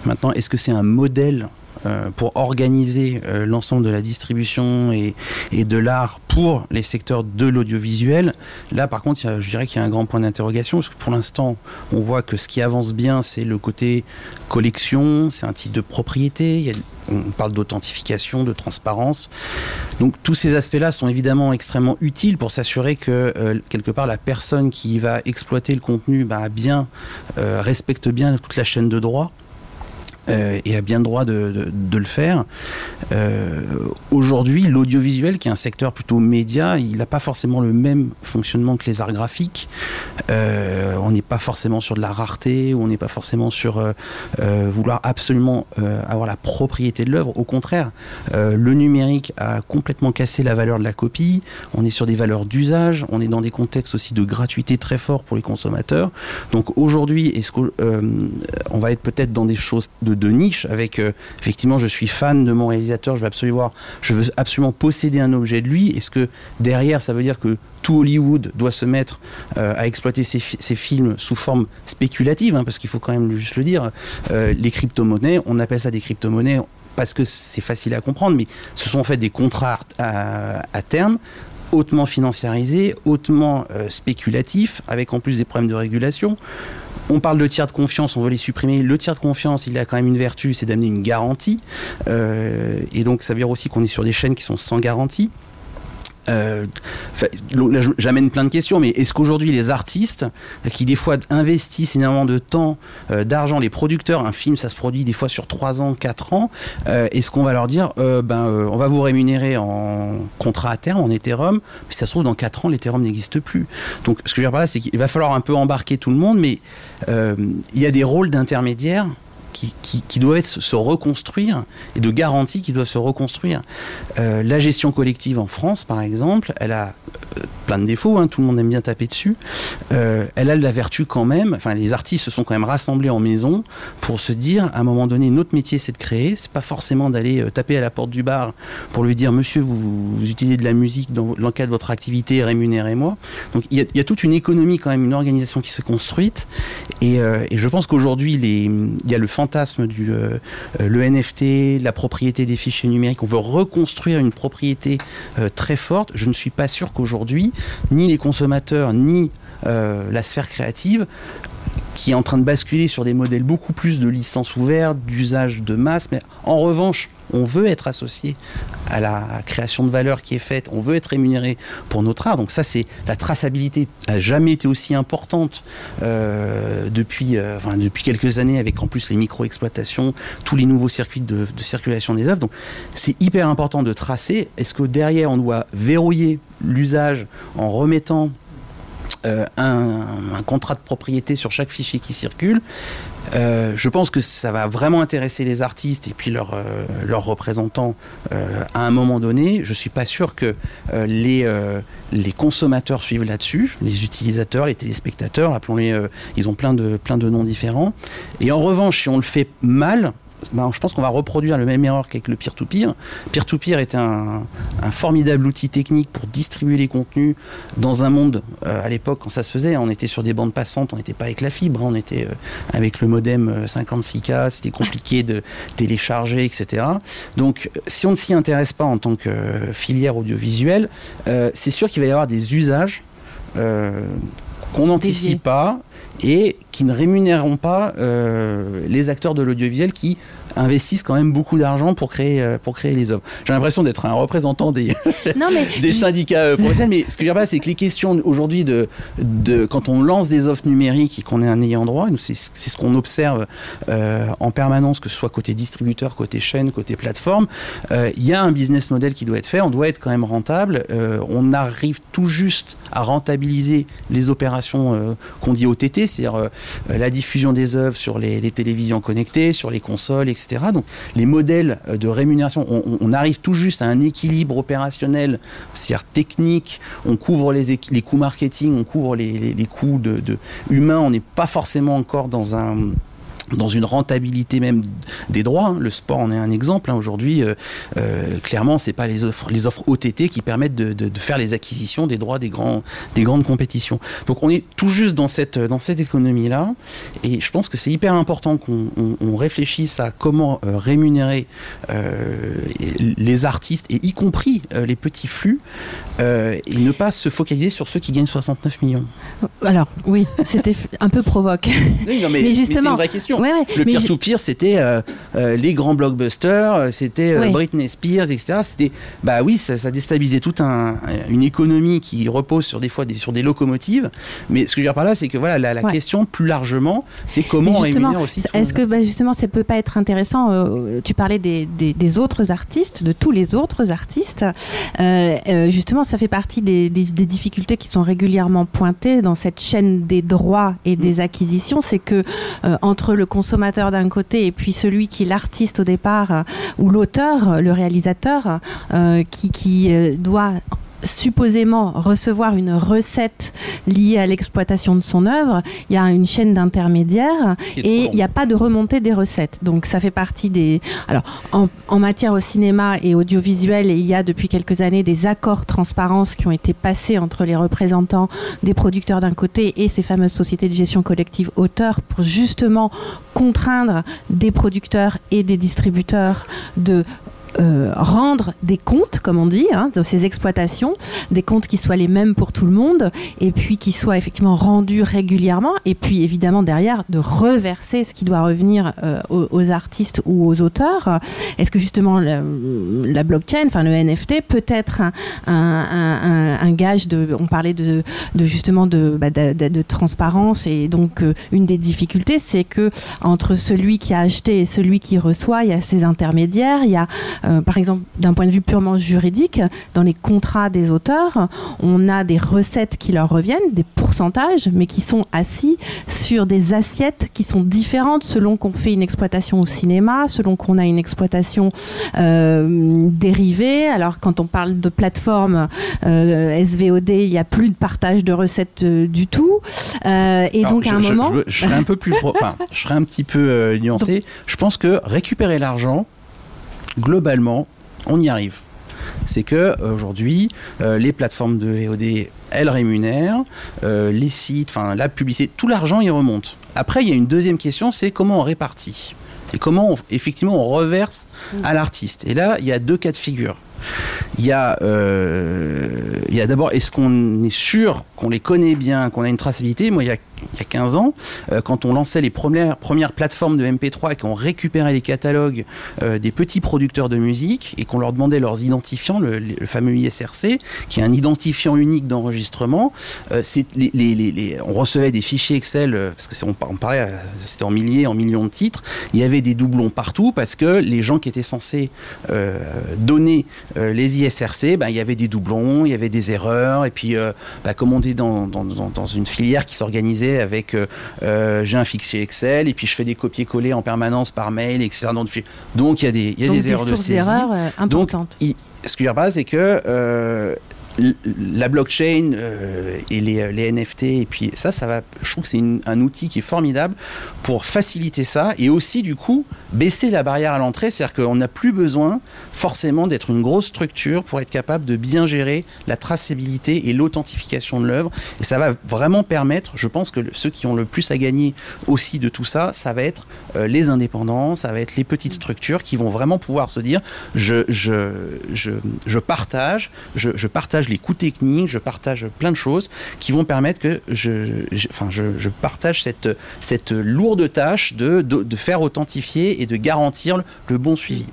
Maintenant, est-ce que c'est un modèle euh, pour organiser euh, l'ensemble de la distribution et, de l'art pour les secteurs de l'audiovisuel. Là, par contre, je dirais qu'il y a un grand point d'interrogation, parce que pour l'instant, on voit que ce qui avance bien, c'est le côté collection, c'est un type de propriété, on parle d'authentification, de transparence. Donc tous ces aspects-là sont évidemment extrêmement utiles pour s'assurer que euh, quelque part la personne qui va exploiter le contenu bah, bien, respecte bien toute la chaîne de droit. Euh, et a bien le droit de, le faire. Euh, aujourd'hui, l'audiovisuel, qui est un secteur plutôt média, il n'a pas forcément le même fonctionnement que les arts graphiques. Euh, on n'est pas forcément sur de la rareté, ou on n'est pas forcément sur vouloir absolument avoir la propriété de l'œuvre. Au contraire, le numérique a complètement cassé la valeur de la copie. On est sur des valeurs d'usage, on est dans des contextes aussi de gratuité très forts pour les consommateurs. Donc aujourd'hui, est-ce qu'on va être peut-être dans des choses de de niche avec euh, effectivement je suis fan de mon réalisateur, je veux absolument je veux absolument posséder un objet de lui. Est-ce que derrière ça veut dire que tout Hollywood doit se mettre euh, à exploiter ces, films sous forme spéculative, hein, parce qu'il faut quand même juste le dire, euh, les crypto-monnaies, on appelle ça des crypto-monnaies parce que c'est facile à comprendre, mais ce sont en fait des contrats à, terme hautement financiarisés, hautement spéculatifs, avec en plus des problèmes de régulation. On parle de tiers de confiance, on veut les supprimer. Le tiers de confiance, il a quand même une vertu, c'est d'amener une garantie. Euh, et donc, ça veut dire aussi qu'on est sur des chaînes qui sont sans garantie. Euh, j'amène plein de questions, mais est-ce qu'aujourd'hui les artistes qui des fois investissent énormément de temps, euh, d'argent, les producteurs, un film ça se produit des fois sur 3 ans, 4 ans, euh, est-ce qu'on va leur dire ben on va vous rémunérer en contrat à terme, en Ethereum, mais ça se trouve dans 4 ans l'Ethereum n'existe plus. Donc ce que je veux dire par là c'est qu'il va falloir un peu embarquer tout le monde, mais il y a des rôles d'intermédiaires qui, doivent être, se reconstruire et de garanties qui doivent se reconstruire. Euh, la gestion collective en France, par exemple, elle a plein de défauts, hein, tout le monde aime bien taper dessus. Euh, elle a de la vertu quand même, enfin les artistes se sont quand même rassemblés en maison pour se dire à un moment donné notre métier c'est de créer, c'est pas forcément d'aller taper à la porte du bar pour lui dire monsieur vous, utilisez de la musique dans, le cadre de votre activité, rémunérez-moi. Donc il y, a toute une économie quand même, une organisation qui se construite et, et je pense qu'aujourd'hui il y a le fantasme du euh, euh, le NFT, la propriété des fichiers numériques. On veut reconstruire une propriété euh, très forte. Je ne suis pas sûr qu'aujourd'hui, ni les consommateurs, ni la sphère créative qui est en train de basculer sur des modèles beaucoup plus de licence ouverte, d'usage de masse. Mais en revanche, on veut être associé à la création de valeur qui est faite, on veut être rémunéré pour notre art. Donc ça, c'est la traçabilité n'a jamais été aussi importante euh, depuis, euh, depuis quelques années, avec en plus les micro-exploitations, tous les nouveaux circuits de, de circulation des œuvres. Donc c'est hyper important de tracer. Est-ce que derrière, on doit verrouiller l'usage en remettant euh, un, contrat de propriété sur chaque fichier qui circule. Euh, je pense que ça va vraiment intéresser les artistes et puis leurs euh, représentants à un moment donné. Je ne suis pas sûr que les, les consommateurs suivent là-dessus, les utilisateurs, les téléspectateurs, appelons-les, ils ont plein de, plein de noms différents. Et en revanche, si on le fait mal, ben, je pense qu'on va reproduire le même erreur qu'avec le peer-to-peer. Peer-to-peer était un, formidable outil technique pour distribuer les contenus dans un monde, euh, à l'époque, quand ça se faisait, on était sur des bandes passantes, on n'était pas avec la fibre, hein, on était euh, avec le modem 56K, euh, c'était compliqué de télécharger, etc. Donc, si on ne s'y intéresse pas en tant que filière audiovisuelle, c'est sûr qu'il va y avoir des usages qu'on n'anticipe pas et qui ne rémunéreront pas euh, les acteurs de l'audiovisuel qui investissent quand même beaucoup d'argent pour créer, euh, pour créer les œuvres. J'ai l'impression d'être un représentant des, des syndicats euh, professionnels, mais ce que je veux dire, c'est que les questions aujourd'hui, de, de, quand on lance des offres numériques et qu'on est un ayant droit, c'est ce qu'on observe en permanence, que ce soit côté distributeur, côté chaîne, côté plateforme, il y a un business model qui doit être fait, on doit être quand même rentable, on arrive tout juste à rentabiliser les opérations qu'on dit OTT, c'est-à-dire euh, la diffusion des œuvres sur les, télévisions connectées, sur les consoles, etc. Donc les modèles euh, de rémunération, on, arrive tout juste à un équilibre opérationnel, c'est-à-dire technique, on couvre les, coûts marketing, on couvre les, coûts humains, on n'est pas forcément encore dans un dans une rentabilité même des droits. Hein. Le sport en est un exemple. Hein. Aujourd'hui, euh, euh, clairement, c'est pas les offres, les offres OTT qui permettent de, de, faire les acquisitions des droits des, grands, des grandes compétitions. Donc, on est tout juste dans cette, dans cette économie-là. Et je pense que c'est hyper important qu'on on, réfléchisse à comment euh, rémunérer euh, les artistes, et y compris les petits flux, et ne pas se focaliser sur ceux qui gagnent 69 millions. Alors, oui, c'était un peu provoque. Oui, non, mais, mais justement, c'est une vraie question le pire to pire, c'était euh, euh, les grands blockbusters, euh, c'était Britney Spears, etc. C'était, bah oui, ça, déstabilisait toute une économie qui repose sur des fois des, sur des locomotives. Mais ce que je veux dire par là, c'est que voilà, la, question plus largement, c'est comment rémunérer aussi. Est-ce que bah, justement, ça peut pas être intéressant Tu parlais des, des, autres artistes, de tous les autres artistes. justement, ça fait partie des, difficultés qui sont régulièrement pointées dans cette chaîne des droits et des mm. acquisitions, c'est que entre le consommateur d'un côté et puis celui qui est l'artiste au départ euh, ou l'auteur, le réalisateur, euh, qui, qui euh, doit supposément recevoir une recette liée à l'exploitation de son œuvre, il y a une chaîne d'intermédiaires et il n'y a pas de remontée des recettes. Donc ça fait partie des... Alors en, matière au cinéma et audiovisuel, il y a depuis quelques années des accords transparence qui ont été passés entre les représentants des producteurs d'un côté et ces fameuses sociétés de gestion collective auteurs pour justement contraindre des producteurs et des distributeurs de euh, rendre des comptes, comme on dit, hein, de ces exploitations, des comptes qui soient les mêmes pour tout le monde, et puis qui soient effectivement rendus régulièrement, et puis évidemment derrière de reverser ce qui doit revenir euh, aux, artistes ou aux auteurs. Est-ce que justement la, blockchain, enfin le NFT, peut être un, gage de, on parlait de, justement bah, de, transparence, et donc euh, une des difficultés, c'est que entre celui qui a acheté et celui qui reçoit, il y a ces intermédiaires, il y a euh, par exemple, d'un point de vue purement juridique, dans les contrats des auteurs, on a des recettes qui leur reviennent, des pourcentages, mais qui sont assis sur des assiettes qui sont différentes selon qu'on fait une exploitation au cinéma, selon qu'on a une exploitation euh, dérivée. Alors, quand on parle de plateforme euh, SVOD, il n'y a plus de partage de recettes du tout. et donc, à un moment. Je, serais un peu plus. enfin, je serais un petit peu nuancé. je pense que récupérer l'argent, globalement, on y arrive. C'est que aujourd'hui, euh, les plateformes de VOD, elles rémunèrent, euh, les sites, enfin la publicité, tout l'argent y remonte. Après, il y a une deuxième question, c'est comment on répartit et comment effectivement on reverse à l'artiste. Et là, il y a deux cas de figure. Il y a, euh, il y a d'abord, est-ce qu'on est sûr qu'on les connaît bien, qu'on a une traçabilité? Moi, il y a il y a 15 ans, euh, quand on lançait les premières, plateformes de MP3 et qu'on récupérait les catalogues euh, des petits producteurs de musique et qu'on leur demandait leurs identifiants, le, fameux ISRC, qui est un identifiant unique d'enregistrement, euh, on recevait des fichiers Excel, parce que parlait, c'était en milliers, en millions de titres, il y avait des doublons partout parce que les gens qui étaient censés donner les ISRC, ben, il y avait des doublons, il y avait des erreurs, et puis, ben, comme on dit dans, dans, dans une filière qui s'organisait avec euh, euh, j'ai un fichier Excel et puis je fais des copier-coller en permanence par mail, etc. Donc il y a des, y a des, erreurs de saisie. Euh, importantes. Donc, ce que je veux dire, c'est que la blockchain euh, et les, NFT, et puis ça, ça va, je trouve que c'est un outil qui est formidable pour faciliter ça et aussi, du coup, baisser la barrière à l'entrée. C'est-à-dire qu'on n'a plus besoin forcément d'être une grosse structure pour être capable de bien gérer la traçabilité et l'authentification de l'œuvre. Et ça va vraiment permettre, je pense que ceux qui ont le plus à gagner aussi de tout ça, ça va être euh, les indépendants, ça va être les petites structures qui vont vraiment pouvoir se dire je, partage, je partage les coûts techniques, je partage plein de choses qui vont permettre que je, partage cette, lourde tâche de, faire authentifier et de garantir le bon suivi.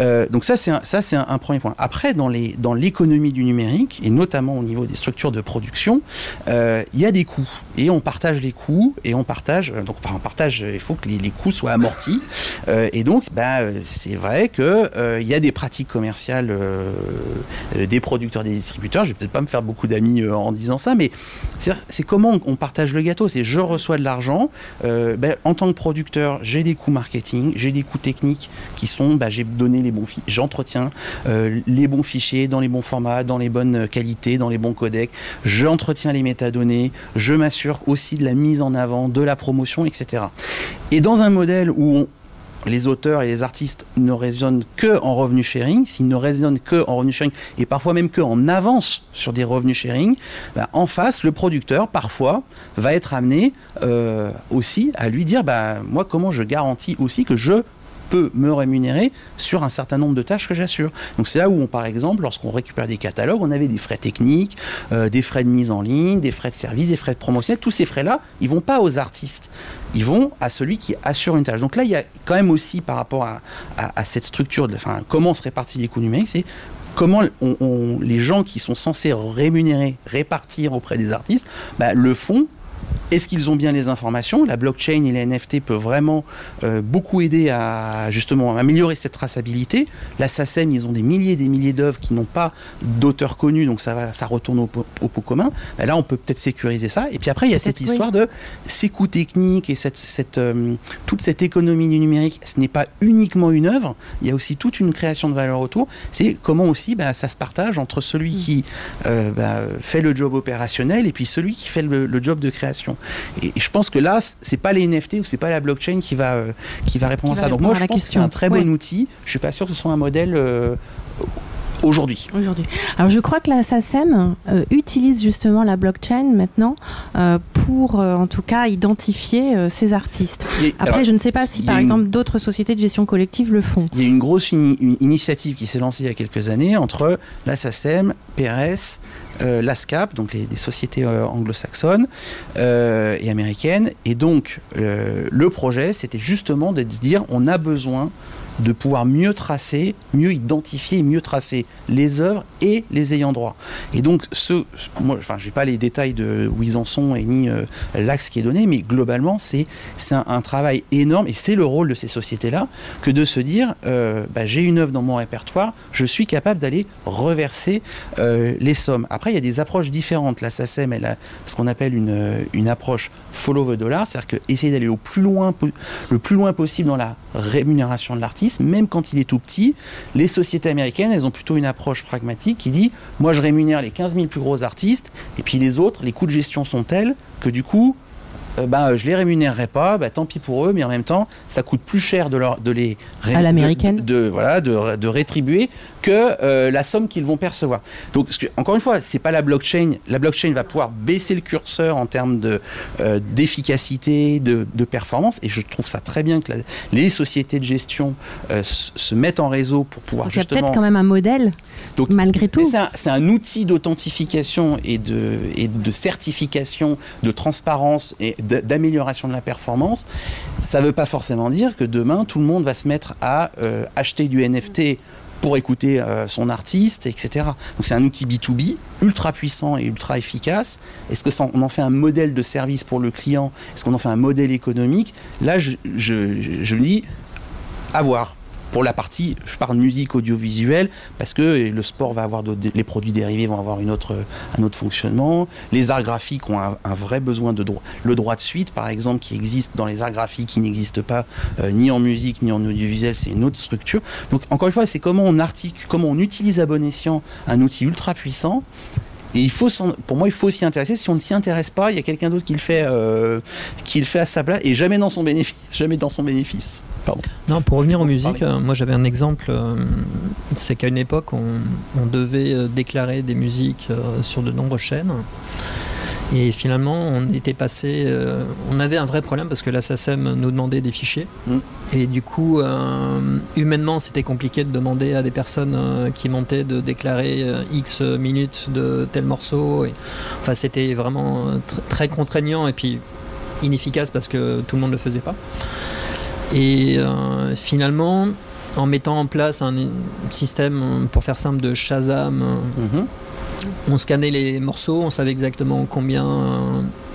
Euh, donc ça, c'est un, ça, c'est un, premier point. Après, dans, les, dans l'économie du numérique, et notamment au niveau des structures de production, euh, il y a des coûts. Et on partage les coûts, et on partage, euh, donc on partage, il faut que les, coûts soient amortis. et donc, bah, c'est vrai qu'il il y a des pratiques commerciales des producteurs, des distributeurs. Je vais peut-être pas me faire beaucoup d'amis en disant ça, mais c'est, comment on partage le gâteau. C'est je reçois de l'argent. Ben, en tant que producteur, j'ai des coûts marketing, j'ai des coûts techniques qui sont, bah, j'ai donné bons j'entretiens euh, les bons fichiers dans les bons formats, dans les bonnes qualités, dans les bons codecs, j'entretiens les métadonnées, je m'assure aussi de la mise en avant, de la promotion, etc. Et dans un modèle où les auteurs et les artistes ne raisonnent que en revenu sharing, s'ils ne raisonnent que en revenu sharing et parfois même que en avance sur des revenus sharing, bah, en face, le producteur parfois va être amené euh, aussi à lui dire bah, moi comment je garantis aussi que je me rémunérer sur un certain nombre de tâches que j'assure. Donc c'est là où, on, par exemple, lorsqu'on récupère des catalogues, on avait des frais techniques, euh, des frais de mise en ligne, des frais de service, des frais de promotion. Tous ces frais-là, ils vont pas aux artistes, ils vont à celui qui assure une tâche. Donc là, il y a quand même aussi par rapport à, cette structure, de, enfin, comment se répartit les coûts numériques, c'est comment les gens qui sont censés rémunérer, répartir auprès des artistes, bah, le font est-ce qu'ils ont bien les informations? La blockchain et les NFT peuvent vraiment euh, beaucoup aider à justement améliorer cette traçabilité. La SACEM, ils ont des milliers et des milliers d'œuvres qui n'ont pas d'auteur connu, donc ça, va, ça retourne au, pot commun. Ben là, on peut peut-être sécuriser ça. Et puis après, il y a cette histoire de ces coûts techniques et cette, cette euh, toute cette économie du numérique. Ce n'est pas uniquement une œuvre, il y a aussi toute une création de valeur autour. C'est comment aussi ben, ça se partage entre celui mm. qui euh, ben, fait le job opérationnel et puis celui qui fait le job de création. Et, je pense que là, c'est pas les NFT ou c'est pas la blockchain qui va, euh, qui va répondre à ça. Donc moi, je pense que c'est un très bon outil. Je suis pas sûr que ce soit un modèle euh, aujourd'hui. Aujourd'hui. Alors je crois que la SACEM euh, utilise justement la blockchain maintenant euh, pour euh, en tout cas identifier ces artistes. Après, alors, je ne sais pas si par une- exemple d'autres sociétés de gestion collective le font. Il y a une grosse une initiative qui s'est lancée il y a quelques années entre la SACEM, PRS, l'ASCAP, donc les, les sociétés anglo-saxonnes et américaines. Et donc, le projet, c'était justement de se dire on a besoin de pouvoir mieux tracer, mieux identifier mieux tracer les œuvres et les ayants droit. Et donc, ce, moi, enfin, j'ai pas les détails de où ils en sont et ni euh, l'axe qui est donné, mais globalement, c'est un, un travail énorme et c'est le rôle de ces sociétés-là que de se dire euh, bah, j'ai une œuvre dans mon répertoire, je suis capable d'aller reverser euh, les sommes. Après, il y a des approches différentes. La SACEM, elle a ce qu'on appelle une, une approche follow the dollar, c'est-à-dire que essayer d'aller le plus loin possible dans la rémunération de l'artiste, même quand il est tout petit. Les sociétés américaines, elles ont plutôt une approche pragmatique qui dit moi, je rémunère les 15 000 plus gros artistes, et puis les autres, les coûts de gestion sont tels que du coup, euh, ben, je les rémunérerai pas, ben, tant pis pour eux, mais en même temps, ça coûte plus cher de, leur, de les ré- À l'américaine. de, de- voilà, de, de rétribuer que euh, la somme qu'ils vont percevoir. Donc, que- encore une fois, c'est pas la blockchain. La blockchain va pouvoir baisser le curseur en termes de euh, d'efficacité, de, de performance, et je trouve ça très bien que la- les sociétés de gestion euh, se mettent en réseau pour pouvoir Donc il y a justement. peut-être quand même un modèle Donc, malgré tout. C'est un, un outil d'authentification et de, et de certification, de transparence et d'amélioration de la performance. Ça ne veut pas forcément dire que demain, tout le monde va se mettre à acheter du NFT pour écouter euh, son artiste, etc. Donc c'est un outil B2B ultra puissant et ultra efficace. Est-ce que on en fait un modèle de service pour le client? Est-ce qu'on en fait un modèle économique? Là, je, je, je dis à voir. Pour la partie, je parle musique audiovisuelle, parce que le sport va avoir les produits dérivés vont avoir une autre, un autre fonctionnement. Les arts graphiques ont un, un vrai besoin de droit. Le droit de suite, par exemple, qui existe dans les arts graphiques, qui n'existe pas euh, ni en musique ni en audiovisuel, c'est une autre structure. Donc, encore une fois, c'est comment on articule, comment on utilise à bon escient un outil ultra puissant. Et il faut pour moi, il faut s'y intéresser. Si on ne s'y intéresse pas, il y a quelqu'un d'autre qui le fait, euh, qui le fait à sa place et jamais dans son bénéfice. Jamais dans son bénéfice. Pardon. Non, pour revenir aux musiques, euh, moi j'avais un exemple, euh, c'est qu'à une époque on, on devait déclarer des musiques sur de nombreuses chaînes. Et finalement, on était passé. euh, on avait un vrai problème parce que la SACEM nous demandait des fichiers. Mm. Et du coup, euh, humainement, c'était compliqué de demander à des personnes euh, qui montaient de déclarer X minutes de tel morceau. Et, enfin, c'était vraiment tr- très contraignant et puis inefficace parce que tout le monde ne le faisait pas. Et finalement, en mettant en place un système, pour faire simple, de Shazam, Mhm. On scannait les morceaux, on savait exactement combien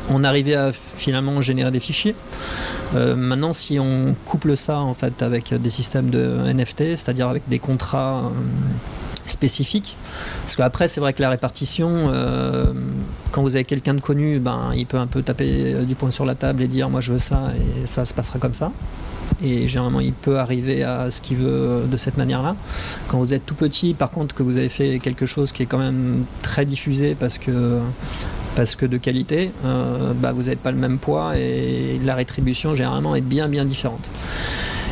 on arrivait à finalement générer des fichiers. Euh, maintenant, si on couple ça en fait avec des systèmes de NFT, c'est-à-dire avec des contrats euh, spécifiques, parce qu'après c'est vrai que la répartition, euh, quand vous avez quelqu'un de connu, ben il peut un peu taper du poing sur la table et dire moi je veux ça et ça se passera comme ça. Et généralement, il peut arriver à ce qu'il veut de cette manière-là. Quand vous êtes tout petit, par contre, que vous avez fait quelque chose qui est quand même très diffusé parce que, parce que de qualité, euh, bah, vous n'avez pas le même poids et la rétribution généralement est bien bien différente.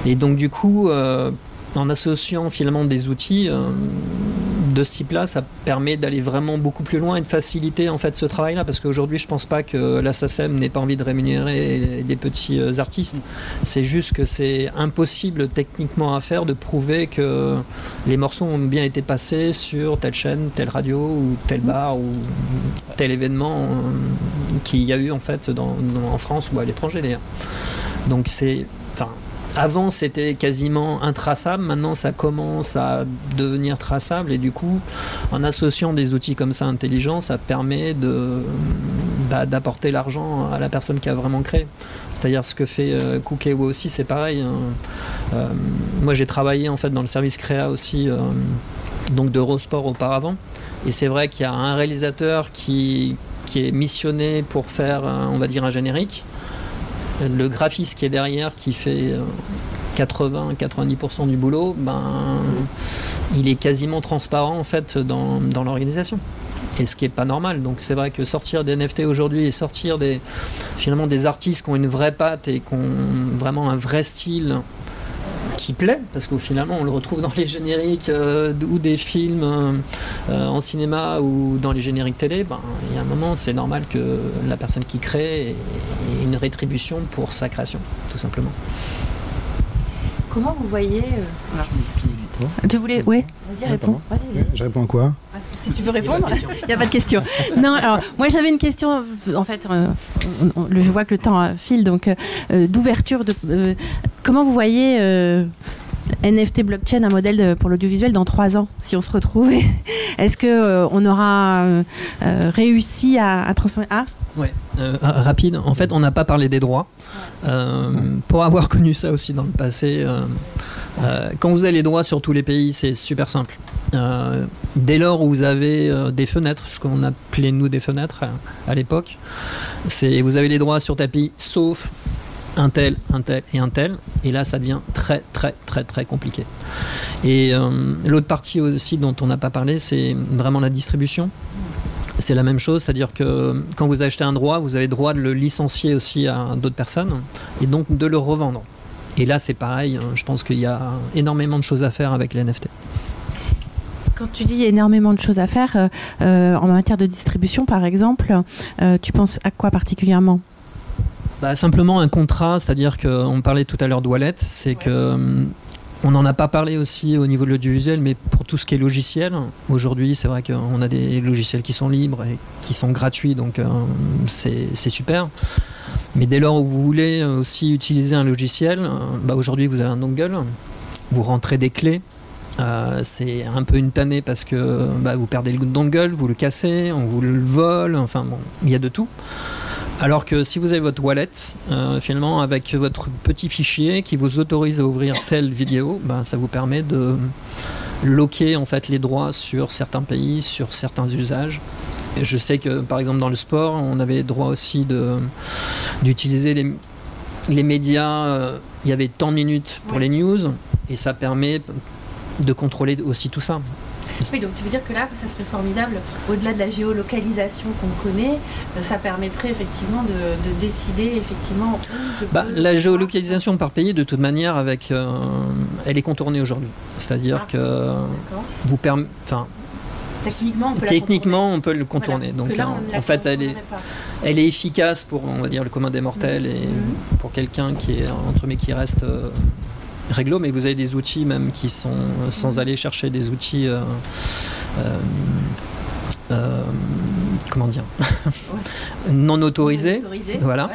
Et donc du coup, euh, en associant finalement des outils euh, de ce type-là, ça permet d'aller vraiment beaucoup plus loin et de faciliter en fait ce travail-là, parce qu'aujourd'hui, je pense pas que la SACEM n'ait pas envie de rémunérer des petits euh, artistes. C'est juste que c'est impossible techniquement à faire de prouver que les morceaux ont bien été passés sur telle chaîne, telle radio ou tel bar ou tel événement euh, qu'il y a eu en fait en France ou à l'étranger d'ailleurs. Donc c'est, enfin, avant c'était quasiment intraçable, maintenant ça commence à devenir traçable et du coup, en associant des outils comme ça intelligents, ça permet de bah, d'apporter l'argent à la personne qui a vraiment créé. C'est-à-dire ce que fait euh, aussi, c'est pareil. hein. Euh, moi j'ai travaillé en fait dans le service créa aussi, euh, donc d'Eurosport auparavant, et c'est vrai qu'il y a un réalisateur qui qui est missionné pour faire, euh, on va dire, un générique le graphiste qui est derrière qui fait 80-90% du boulot, ben, il est quasiment transparent en fait dans, l'organisation. Et ce qui est pas normal. Donc c'est vrai que sortir des NFT aujourd'hui et sortir finalement des artistes qui ont une vraie patte et qui ont vraiment un vrai style qui plaît, parce qu'au finalement on le retrouve dans les génériques euh, ou des films euh, en cinéma ou dans les génériques télé, ben, il y a un moment c'est normal que la personne qui crée ait une rétribution pour sa création, tout simplement. Comment vous voyez Tu voulais Oui, vas-y, réponds. Je réponds à quoi? Ah, Si tu veux répondre, il n'y a, pas de question. non, alors, moi j'avais une question, en fait, je vois que le temps file, donc d'ouverture de. comment vous voyez NFT blockchain, un modèle pour l'audiovisuel dans trois ans, si on se retrouve Est-ce qu'on euh, on aura euh, euh, réussi à, transformer Ah? Ouais, rapide. En fait, on n'a pas parlé des droits. pour avoir connu ça aussi dans le passé, quand vous avez les droits sur tous les pays, c'est super simple. dès lors où vous avez des fenêtres, ce qu'on appelait nous des fenêtres à l'époque, c'est vous avez les droits sur tapis, sauf un tel, un tel et un tel. Et là, ça devient très, très, très, très compliqué. Et euh, l'autre partie aussi dont on n'a pas parlé, c'est vraiment la distribution. C'est la même chose, c'est-à-dire que quand vous achetez un droit, vous avez le droit de le licencier aussi à d'autres personnes et donc de le revendre. Et là, c'est pareil, hein, je pense qu'il y a énormément de choses à faire avec les NFT. Quand tu dis énormément de choses à faire, euh, euh, en matière de distribution par exemple, tu penses à quoi particulièrement? Bah, simplement un contrat, c'est-à-dire qu'on parlait tout à l'heure de wallet, c'est que hum, on n'en a pas parlé aussi au niveau de l'audiovisuel, mais pour tout ce qui est logiciel, aujourd'hui c'est vrai qu'on a des logiciels qui sont libres et qui sont gratuits, donc hum, c'est super. Mais dès lors où vous voulez aussi utiliser un logiciel, hum, bah aujourd'hui vous avez un dongle, vous rentrez des clés, euh, c'est un peu une tannée parce que bah, vous perdez le dongle, vous le cassez, on vous le vole, enfin bon, il y a de tout. Alors que si vous avez votre wallet, euh, finalement, avec votre petit fichier qui vous autorise à ouvrir telle vidéo, ben, ça vous permet de loquer en fait les droits sur certains pays, sur certains usages. Et je sais que par exemple dans le sport, on avait droit aussi d'utiliser les, les, médias. Euh, il y avait tant de minutes pour les news, et ça permet de contrôler aussi tout ça. Oui, donc tu veux dire que là, ça serait formidable, au-delà de la géolocalisation qu'on connaît, euh, ça permettrait effectivement de, décider effectivement bah, La géolocalisation par pays, de toute manière, avec, euh, elle est contournée aujourd'hui. C'est-à-dire ah, que vous permet, enfin, Techniquement, on peut, Techniquement, on peut le contourner. Donc, en, fait, elle est, elle est efficace pour, on va dire, le commun des mortels et mm-hmm. pour quelqu'un qui est entre mais qui reste euh, réglo, mais vous avez des outils même qui sont, euh, sans aller chercher des outils, euh, euh, comment dire, non autorisés, voilà.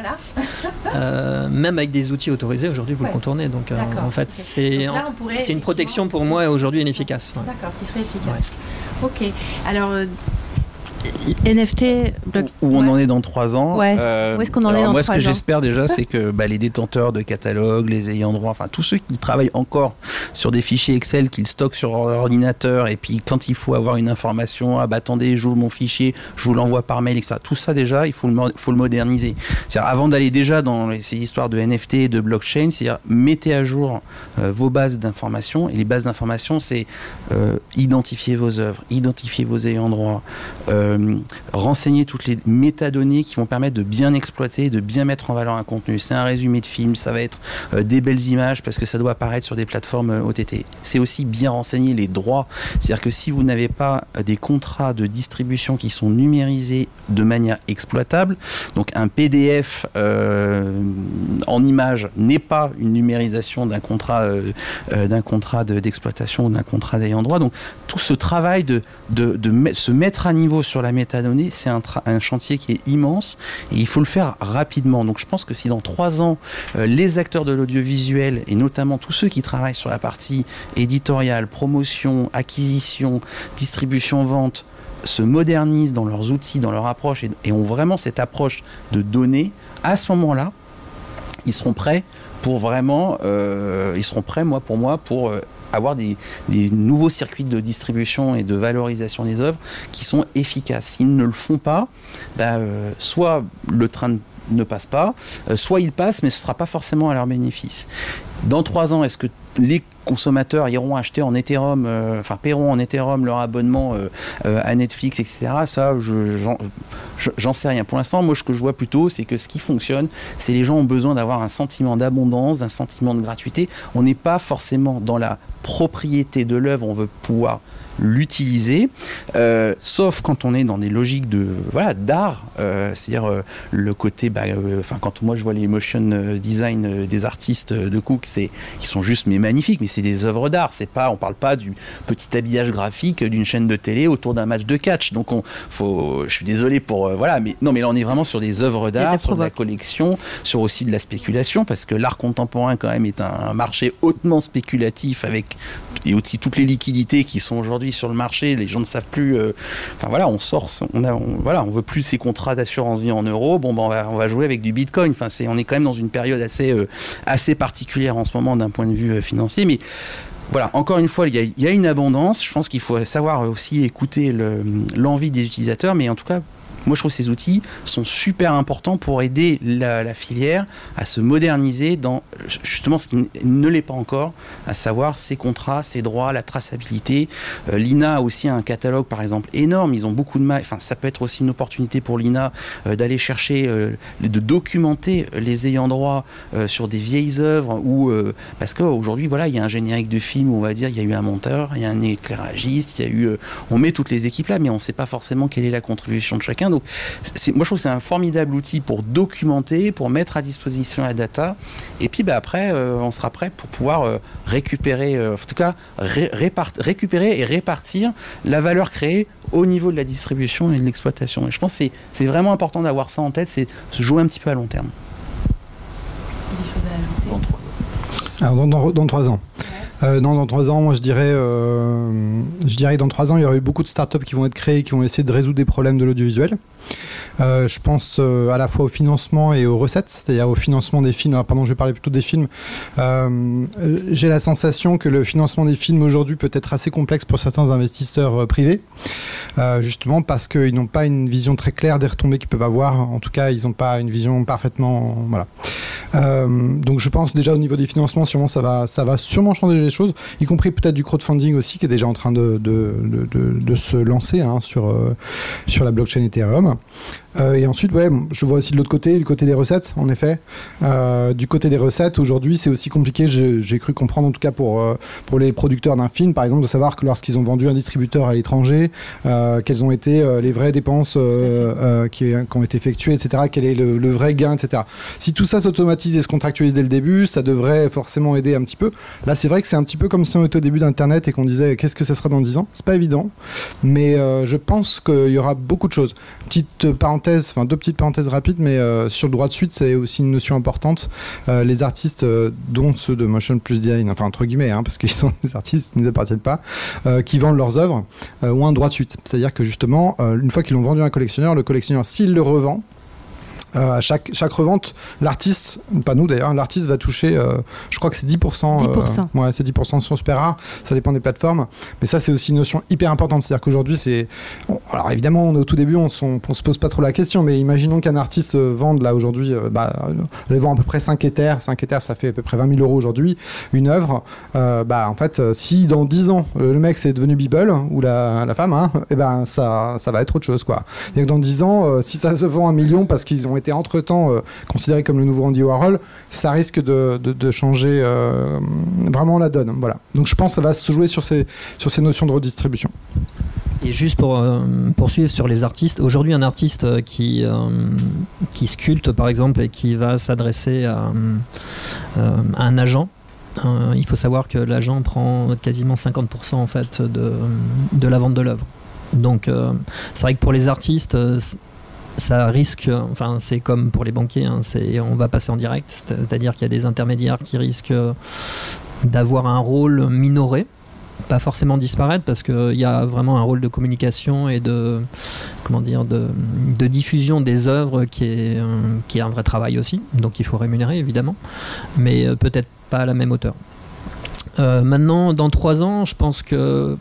même avec des outils autorisés, aujourd'hui vous le contournez. Donc en fait, c'est une protection pour moi aujourd'hui inefficace. D'accord, qui serait efficace. Ok. Alors, NFT, où on en est dans trois ans. Euh, où est-ce qu'on en est dans Moi, ce que j'espère déjà, c'est que bah, les détenteurs de catalogues, les ayants droit, enfin tous ceux qui travaillent encore sur des fichiers Excel qu'ils stockent sur leur ordinateur, et puis quand il faut avoir une information, ah bah attendez, j'ouvre mon fichier, je vous l'envoie par mail, etc. Tout ça déjà, il faut le, faut le moderniser. C'est-à-dire avant d'aller déjà dans ces histoires de NFT et de blockchain, c'est-à-dire mettez à jour euh, vos bases d'informations. Et les bases d'informations, c'est euh, identifier vos œuvres, identifier vos ayants droit. Euh, renseigner toutes les métadonnées qui vont permettre de bien exploiter, de bien mettre en valeur un contenu. C'est un résumé de film, ça va être euh, des belles images parce que ça doit apparaître sur des plateformes euh, OTT. C'est aussi bien renseigner les droits. C'est-à-dire que si vous n'avez pas des contrats de distribution qui sont numérisés de manière exploitable, donc un PDF en image n'est pas une numérisation d'un contrat d'un contrat d'exploitation ou d'un contrat d'ayant droit. Donc tout ce travail de se mettre à niveau sur la métadonnée, c'est un, chantier qui est immense et il faut le faire rapidement. Donc je pense que si dans trois ans, euh, les acteurs de l'audiovisuel et notamment tous ceux qui travaillent sur la partie éditoriale, promotion, acquisition, distribution, vente, se modernisent dans leurs outils, dans leur approche et, ont vraiment cette approche de données, à ce moment-là, ils seront prêts pour vraiment, euh, ils seront prêts, moi, pour moi, pour euh, avoir des, nouveaux circuits de distribution et de valorisation des œuvres qui sont efficaces. S'ils ne le font pas, bah, euh, soit le train ne passe pas, soit il passe, mais ce ne sera pas forcément à leur bénéfice. Dans trois ans, est-ce que les consommateurs iront acheter en Ethereum, euh, enfin paieront en Ethereum leur abonnement à Netflix, etc. Ça, je, j'en sais rien. Pour l'instant, moi, ce que je vois plutôt, c'est que ce qui fonctionne, c'est les gens ont besoin d'avoir un sentiment d'abondance, d'un sentiment de gratuité. On n'est pas forcément dans la propriété de l'œuvre, on veut pouvoir l'utiliser, euh, sauf quand on est dans des logiques de voilà d'art, euh, c'est-à-dire euh, le côté, bah, enfin quand moi je vois les motion design des artistes de Cook, c'est qui sont juste mais magnifiques, mais c'est des œuvres d'art, c'est pas, on parle pas du petit habillage graphique d'une chaîne de télé autour d'un match de catch, donc on faut, je suis désolé pour voilà, mais non mais là on est vraiment sur des œuvres d'art, sur de la collection, sur aussi de la spéculation, parce que l'art contemporain quand même est un marché hautement spéculatif avec et aussi toutes les liquidités qui sont aujourd'hui sur le marché, les gens ne savent plus. Euh, enfin voilà, on sort, on veut plus ces contrats d'assurance vie en euros. Bon, ben, on, va, jouer avec du Bitcoin. Enfin, c'est, on est quand même dans une période assez, euh, particulière en ce moment d'un point de vue euh, financier, mais voilà, encore une fois, il y, a, une abondance. Je pense qu'il faut savoir aussi écouter l'envie des utilisateurs, mais en tout cas, moi, je trouve que ces outils sont super importants pour aider la, filière à se moderniser dans justement ce qui ne l'est pas encore, à savoir ses contrats, ses droits, la traçabilité. Euh, L'INA a aussi un catalogue, par exemple, énorme. Ils ont beaucoup de mal. Enfin, ça peut être aussi une opportunité pour l'INA euh, d'aller chercher, euh, de documenter les ayants droit sur des vieilles œuvres ou parce qu'aujourd'hui, voilà, il y a un générique de film où on va dire il y a eu un monteur, il y a un éclairagiste, il y a eu, on met toutes les équipes là, mais on ne sait pas forcément quelle est la contribution de chacun. Moi, je trouve que c'est un formidable outil pour documenter, pour mettre à disposition la data. Et puis, bah, après, euh, on sera prêt pour pouvoir euh, récupérer, euh, en tout cas, récupérer et répartir la valeur créée au niveau de la distribution et de l'exploitation. Et je pense que c'est vraiment important d'avoir ça en tête, c'est se jouer un petit peu à long terme. Alors, dans, dans, trois ans. Non, dans trois ans, moi je dirais, je dirais que dans trois ans, il y aura eu beaucoup de startups qui vont être créées, qui vont essayer de résoudre des problèmes de l'audiovisuel. Euh, je pense euh, à la fois au financement et aux recettes, c'est-à-dire au financement des films. pardon, je vais parler plutôt des films. Euh, j'ai la sensation que le financement des films aujourd'hui peut être assez complexe pour certains investisseurs privés, justement parce qu'ils n'ont pas une vision très claire des retombées qu'ils peuvent avoir. En tout cas, ils n'ont pas une vision parfaitement. Voilà. Donc je pense déjà au niveau des financements, sûrement ça va, ça va sûrement changer les choses, y compris peut-être du crowdfunding aussi qui est déjà en train de, de, de, se lancer hein, sur, sur la blockchain Ethereum. Euh, et ensuite, ouais, je vois aussi de l'autre côté, du côté des recettes, en effet. Euh, du côté des recettes, aujourd'hui, c'est aussi compliqué, j'ai cru comprendre, en tout cas pour, euh, pour les producteurs d'un film, par exemple, de savoir que lorsqu'ils ont vendu un distributeur à l'étranger, quelles ont été les vraies dépenses qui, ont été effectuées, etc., quel est le, vrai gain, etc. Si tout ça s'automatise et se contractualise dès le début, ça devrait forcément aider un petit peu. Là, c'est vrai que c'est un petit peu comme si on était au début d'Internet et qu'on disait qu'est-ce que ça sera dans 10 ans? C'est pas évident, mais je pense qu'il y aura beaucoup de choses. Petite parenthèse, deux petites parenthèses rapides, mais euh, sur le droit de suite, c'est aussi une notion importante. Euh, les artistes, euh, dont ceux de Motion Plus Design, enfin entre guillemets, hein, parce qu'ils sont des artistes, ils ne nous appartiennent pas, qui vendent leurs œuvres, ont un droit de suite. C'est-à-dire que justement, une fois qu'ils l'ont vendu à un collectionneur, le collectionneur, s'il le revend, à chaque, chaque revente, l'artiste, pas nous d'ailleurs, l'artiste va toucher, euh, je crois que c'est 10%. 10%. Euh, ouais, c'est 10% sur super rare, ça dépend des plateformes. Mais ça, c'est aussi une notion hyper importante. C'est-à-dire qu'aujourd'hui, c'est. alors évidemment, on est au tout début, on, se pose pas trop la question, mais imaginons qu'un artiste vende là aujourd'hui, bah, elle vend à peu près 5 éthers. 5 éthers, ça fait à peu près 20 000 euros aujourd'hui. Une œuvre, bah en fait, si dans 10 ans, le mec c'est devenu Beeple, ou la, la femme, hein, et eh ben ça, ça va être autre chose, quoi. Et dans 10 ans, si ça se vend un million parce qu'ils ont été entre-temps euh, comme le nouveau Andy Warhol, ça risque de, changer euh, vraiment la donne. Voilà. Donc je pense que ça va se jouer sur ces, sur ces notions de redistribution. Et juste pour euh, poursuivre sur les artistes, aujourd'hui un artiste qui, qui sculpte par exemple et qui va s'adresser à, un agent, il faut savoir que l'agent prend quasiment 50% en fait de, de la vente de l'œuvre. Donc c'est vrai que pour les artistes, ça risque, enfin c'est comme pour les banquiers, hein, on va passer en direct, c'est-à-dire qu'il y a des intermédiaires qui risquent d'avoir un rôle minoré, pas forcément disparaître parce qu'il y a vraiment un rôle de communication et de comment dire de, diffusion des œuvres qui est, qui est un vrai travail aussi, donc il faut rémunérer évidemment, mais euh, peut-être pas à la même hauteur. Euh, maintenant, dans trois ans, je pense que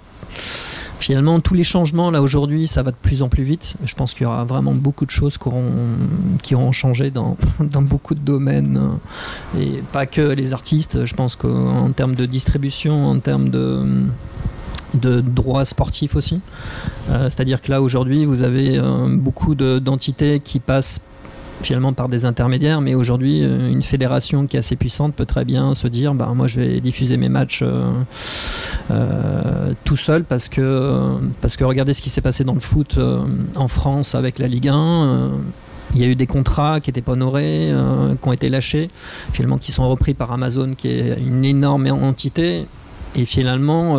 finalement, tous les changements, là, aujourd'hui, ça va de plus en plus vite. Je pense qu'il y aura vraiment beaucoup de choses qui auront, changé dans, beaucoup de domaines. Et pas que les artistes. Je pense qu'en termes de distribution, en termes de de droits sportifs aussi. C'est-à-dire que là aujourd'hui vous avez beaucoup d'entités qui passent finalement par des intermédiaires, mais aujourd'hui, euh, une fédération qui est assez puissante peut très bien se dire bah, moi je vais diffuser mes matchs euh, euh, tout seul parce que, parce que regardez ce qui s'est passé dans le foot en France avec la Ligue 1. il y a eu des contrats qui n'étaient pas honorés, qui ont été lâchés, finalement qui sont repris par Amazon, qui est une énorme entité. Et finalement,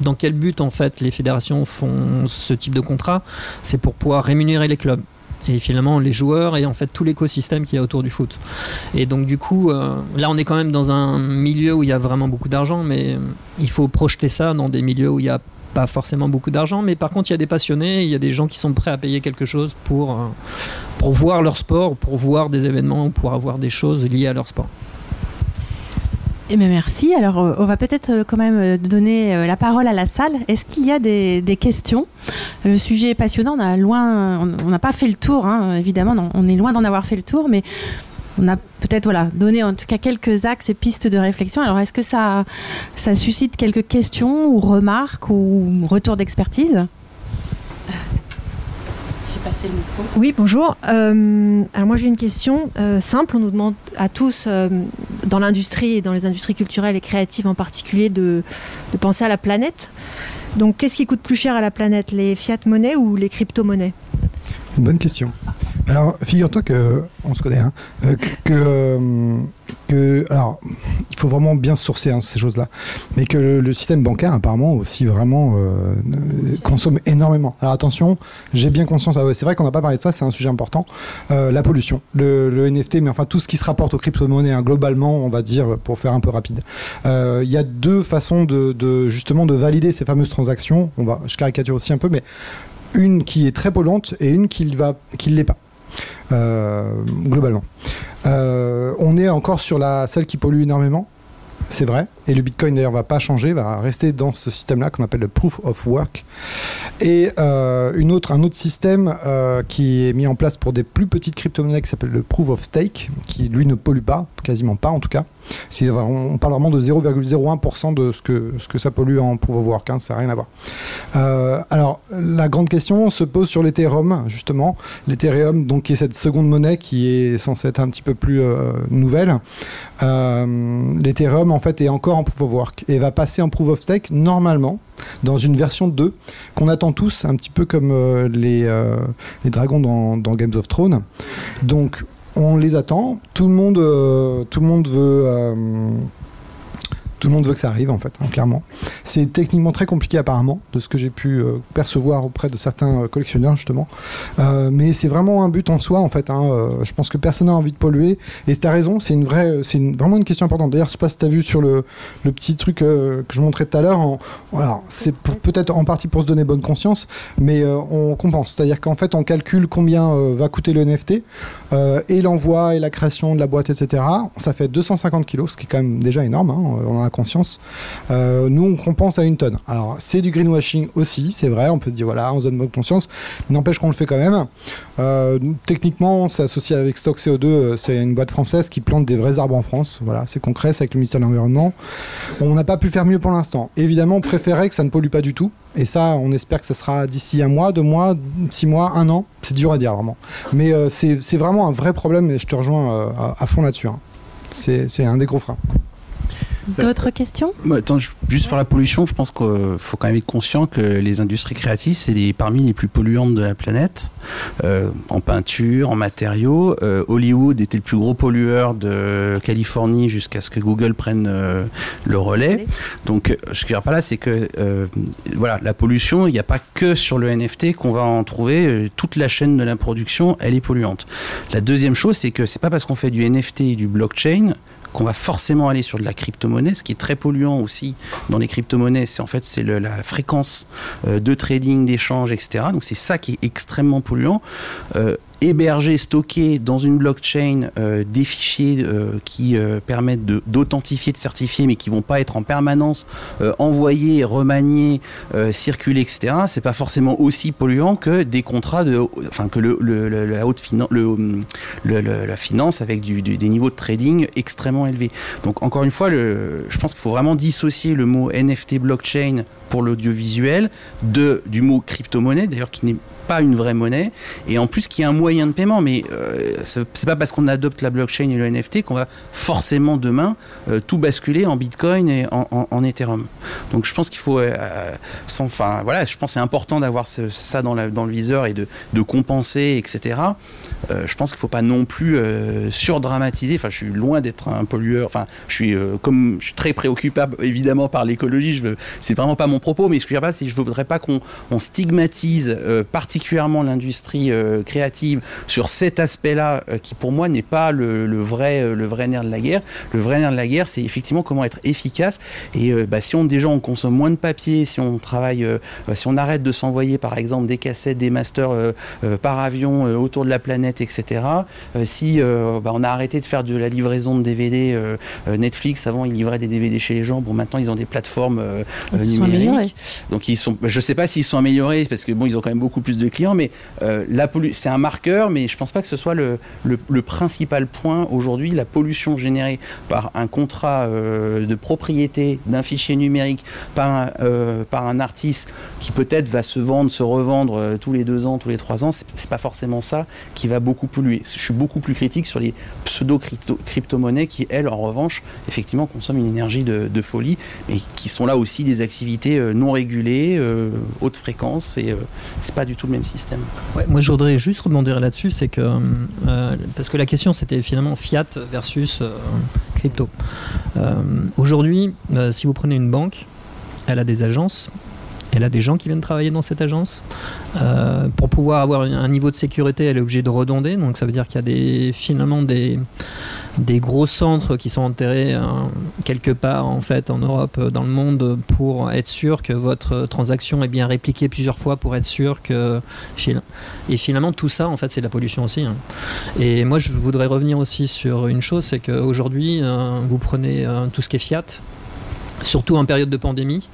dans quel but en fait les fédérations font ce type de contrat? C'est pour pouvoir rémunérer les clubs et finalement les joueurs et en fait tout l'écosystème qui est autour du foot. Et donc du coup, euh, là on est quand même dans un milieu où il y a vraiment beaucoup d'argent, mais euh, il faut projeter ça dans des milieux où il n'y a pas forcément beaucoup d'argent, mais par contre il y a des passionnés, il y a des gens qui sont prêts à payer quelque chose pour, euh, pour voir leur sport, pour voir des événements, pour avoir des choses liées à leur sport. Eh bien, merci. Alors, euh, on va peut-être euh, quand même euh, donner la parole à la salle. Est-ce qu'il y a des, questions? Le sujet est passionnant. On a loin, on n'a pas fait le tour, hein, évidemment. on est loin d'en avoir fait le tour, mais on a peut-être voilà donné en tout cas quelques axes et pistes de réflexion. Alors, est-ce que ça, ça suscite quelques questions ou remarques ou retours d'expertise? Oui, bonjour. Euh, alors moi j'ai une question euh, simple. On nous demande à tous, euh, dans l'industrie et dans les industries culturelles et créatives en particulier, de, penser à la planète. Donc qu'est-ce qui coûte plus cher à la planète, les fiat monnaies ou les crypto-monnaies? Bonne question. Alors, figure-toi que, on se connaît, hein, euh, euh, que, alors, il faut vraiment bien sourcer hein, ces choses-là, mais que le, système bancaire, apparemment, aussi vraiment euh, consomme énormément. Alors attention, j'ai bien conscience, ah c'est vrai qu'on n'a pas parlé de ça, c'est un sujet important, la pollution, le, NFT, mais enfin tout ce qui se rapporte aux crypto-monnaies, hein, globalement, on va dire, pour faire un peu rapide. Il y a deux façons de, de, justement de valider ces fameuses transactions. On va, je caricature aussi un peu, mais une qui est très polluante et une qui ne l'est pas. Euh, globalement. Euh, on est encore sur la celle qui pollue énormément, c'est vrai. Et le Bitcoin d'ailleurs va pas changer, va rester dans ce système-là qu'on appelle le Proof of Work. Et euh, une autre, un autre système qui est mis en place pour des plus petites crypto-monnaies qui s'appelle le Proof of Stake, qui lui ne pollue pas, quasiment pas en tout cas. On parle vraiment de 0,01% de ce que, ce que ça pollue en Proof of Work, hein, ça n'a rien à voir. Euh, alors, la grande question se pose sur l'Ethereum, justement. L'Ethereum, donc, qui est cette seconde monnaie qui est censée être un petit peu plus euh, nouvelle. Euh, L'Ethereum, en fait, est encore en Proof of Work et va passer en Proof of Stake normalement dans une version 2 qu'on attend tous, un petit peu comme les, les dragons dans, dans Games of Thrones. Donc, on les attend. Tout le monde, euh, tout le monde veut euh, tout le monde veut que ça arrive en fait, hein, clairement. C'est techniquement très compliqué apparemment, de ce que j'ai pu euh, percevoir auprès de certains euh, collectionneurs justement. Euh, mais c'est vraiment un but en soi en fait. Hein. je pense que personne n'a envie de polluer. Et tu as raison, c'est une vraie, c'est vraiment une question importante. D'ailleurs, je sais pas si tu as vu sur le, le petit truc que je montrais tout à l'heure. Voilà, c'est peut-être en partie pour se donner bonne conscience, mais on compense. C'est-à-dire qu'en fait, on calcule combien va coûter le NFT et l'envoi et la création de la boîte, etc. Ça fait 250 kilos, ce qui est quand même déjà énorme. Hein. On conscience. Euh, nous, on compense à une tonne. Alors, c'est du greenwashing aussi, c'est vrai. On peut dire, voilà, on se donne bonne conscience. N'empêche qu'on le fait quand même. Euh, techniquement, c'est associé avec Stock CO2. Euh, c'est une boîte française qui plante des vrais arbres en France. Voilà, c'est concret, c'est avec le ministère de l'Environnement. On n'a pas pu faire mieux pour l'instant. Évidemment, on préférait que ça ne pollue pas du tout. Et ça, on espère que ça sera d'ici un mois, deux mois, six mois, un an. C'est dur à dire, vraiment. Mais c'est vraiment un vrai problème et je te rejoins à, fond là-dessus. Hein. C'est un des gros freins. D'autres questions attends, Juste sur la pollution, je pense qu'il faut quand même être conscient que les industries créatives, c'est parmi les plus polluantes de la planète, euh, en peinture, en matériaux. Euh, Hollywood était le plus gros pollueur de Californie jusqu'à ce que Google prenne euh, le relais. Donc, ce que je veux dire par là, c'est que voilà, la pollution, il n'y a pas que sur le NFT qu'on va en trouver. Toute la chaîne de la production, elle est polluante. La deuxième chose, c'est que c'est pas parce qu'on fait du NFT et du blockchain qu'on va forcément aller sur de la crypto-monnaie. Ce qui est très polluant aussi dans les crypto-monnaies, c'est en fait c'est la fréquence euh, de trading, d'échange, etc. Donc c'est ça qui est extrêmement polluant. Euh, héberger, stocker dans une blockchain euh, des fichiers euh, qui euh, permettent d'authentifier, de, certifier, mais qui vont pas être en permanence envoyés, remaniés, circulés, etc. C'est pas forcément aussi polluant que des contrats de, enfin que la haute finance, le, la finance avec des niveaux de trading extrêmement élevés. Donc encore une fois, je pense qu'il faut vraiment dissocier le mot NFT blockchain pour l'audiovisuel du mot crypto-monnaie, d'ailleurs qui n'est pas une vraie monnaie, et en plus qui est un moyen de paiement. Mais euh, c'est pas parce qu'on adopte la blockchain et le NFT qu'on va forcément demain euh, tout basculer en Bitcoin et en, Ethereum. Donc je pense qu'il faut, euh, enfin voilà, je pense c'est important d'avoir ça dans, dans, le viseur et de, de compenser, etc. je pense qu'il faut pas non plus surdramatiser. Enfin, je suis loin d'être un pollueur. Enfin, je suis comme je suis très préoccupable évidemment par l'écologie. Je veux, c'est vraiment pas mon propos, mais ce que je veux dire, c'est je voudrais pas qu'on stigmatise particulièrement particulièrement l'industrie euh, créative sur cet aspect-là, euh, qui pour moi n'est pas le, vrai, euh, le vrai nerf de la guerre. Le vrai nerf de la guerre, c'est effectivement comment être efficace. Et bah, si on déjà on consomme moins de papier, si on travaille, si on arrête de s'envoyer par exemple des cassettes, des masters par avion autour de la planète, etc. si bah, on a arrêté de faire de la livraison de DVD, Netflix avant ils livraient des DVD chez les gens, bon maintenant ils ont des plateformes numériques. Donc ils sont, je sais pas s'ils sont améliorés parce que bon ils ont quand même beaucoup plus de clients, mais euh, c'est un marqueur, mais je ne pense pas que ce soit le, principal point aujourd'hui. La pollution générée par un contrat euh, de propriété d'un fichier numérique par un, euh, par un artiste qui peut-être va se vendre, se revendre tous les deux ans, tous les trois ans, c'est pas forcément ça qui va beaucoup polluer. Je suis beaucoup plus critique sur les pseudo-crypto-monnaies qui, elles, en revanche, effectivement, consomment une énergie de, de folie et qui sont là aussi des activités non régulées, haute fréquence, et c'est pas du tout même système. moi, je voudrais juste rebondir là-dessus, c'est que euh, parce que la question c'était finalement fiat versus euh, crypto. Euh, aujourd'hui, si vous prenez une banque, elle a des agences, elle a des gens qui viennent travailler dans cette agence. pour pouvoir avoir un niveau de sécurité, elle est obligée de redonder. Donc ça veut dire qu'il y a des, finalement des, des gros centres qui sont enterrés euh, quelque part en fait en Europe, euh, dans le monde, pour être sûr que votre transaction est bien répliquée plusieurs fois, pour être sûr que et finalement tout ça en fait c'est de la pollution aussi. Hein. Et moi je voudrais revenir aussi sur une chose, c'est qu'aujourd'hui euh, vous prenez tout ce qui est fiat, surtout en période de pandémie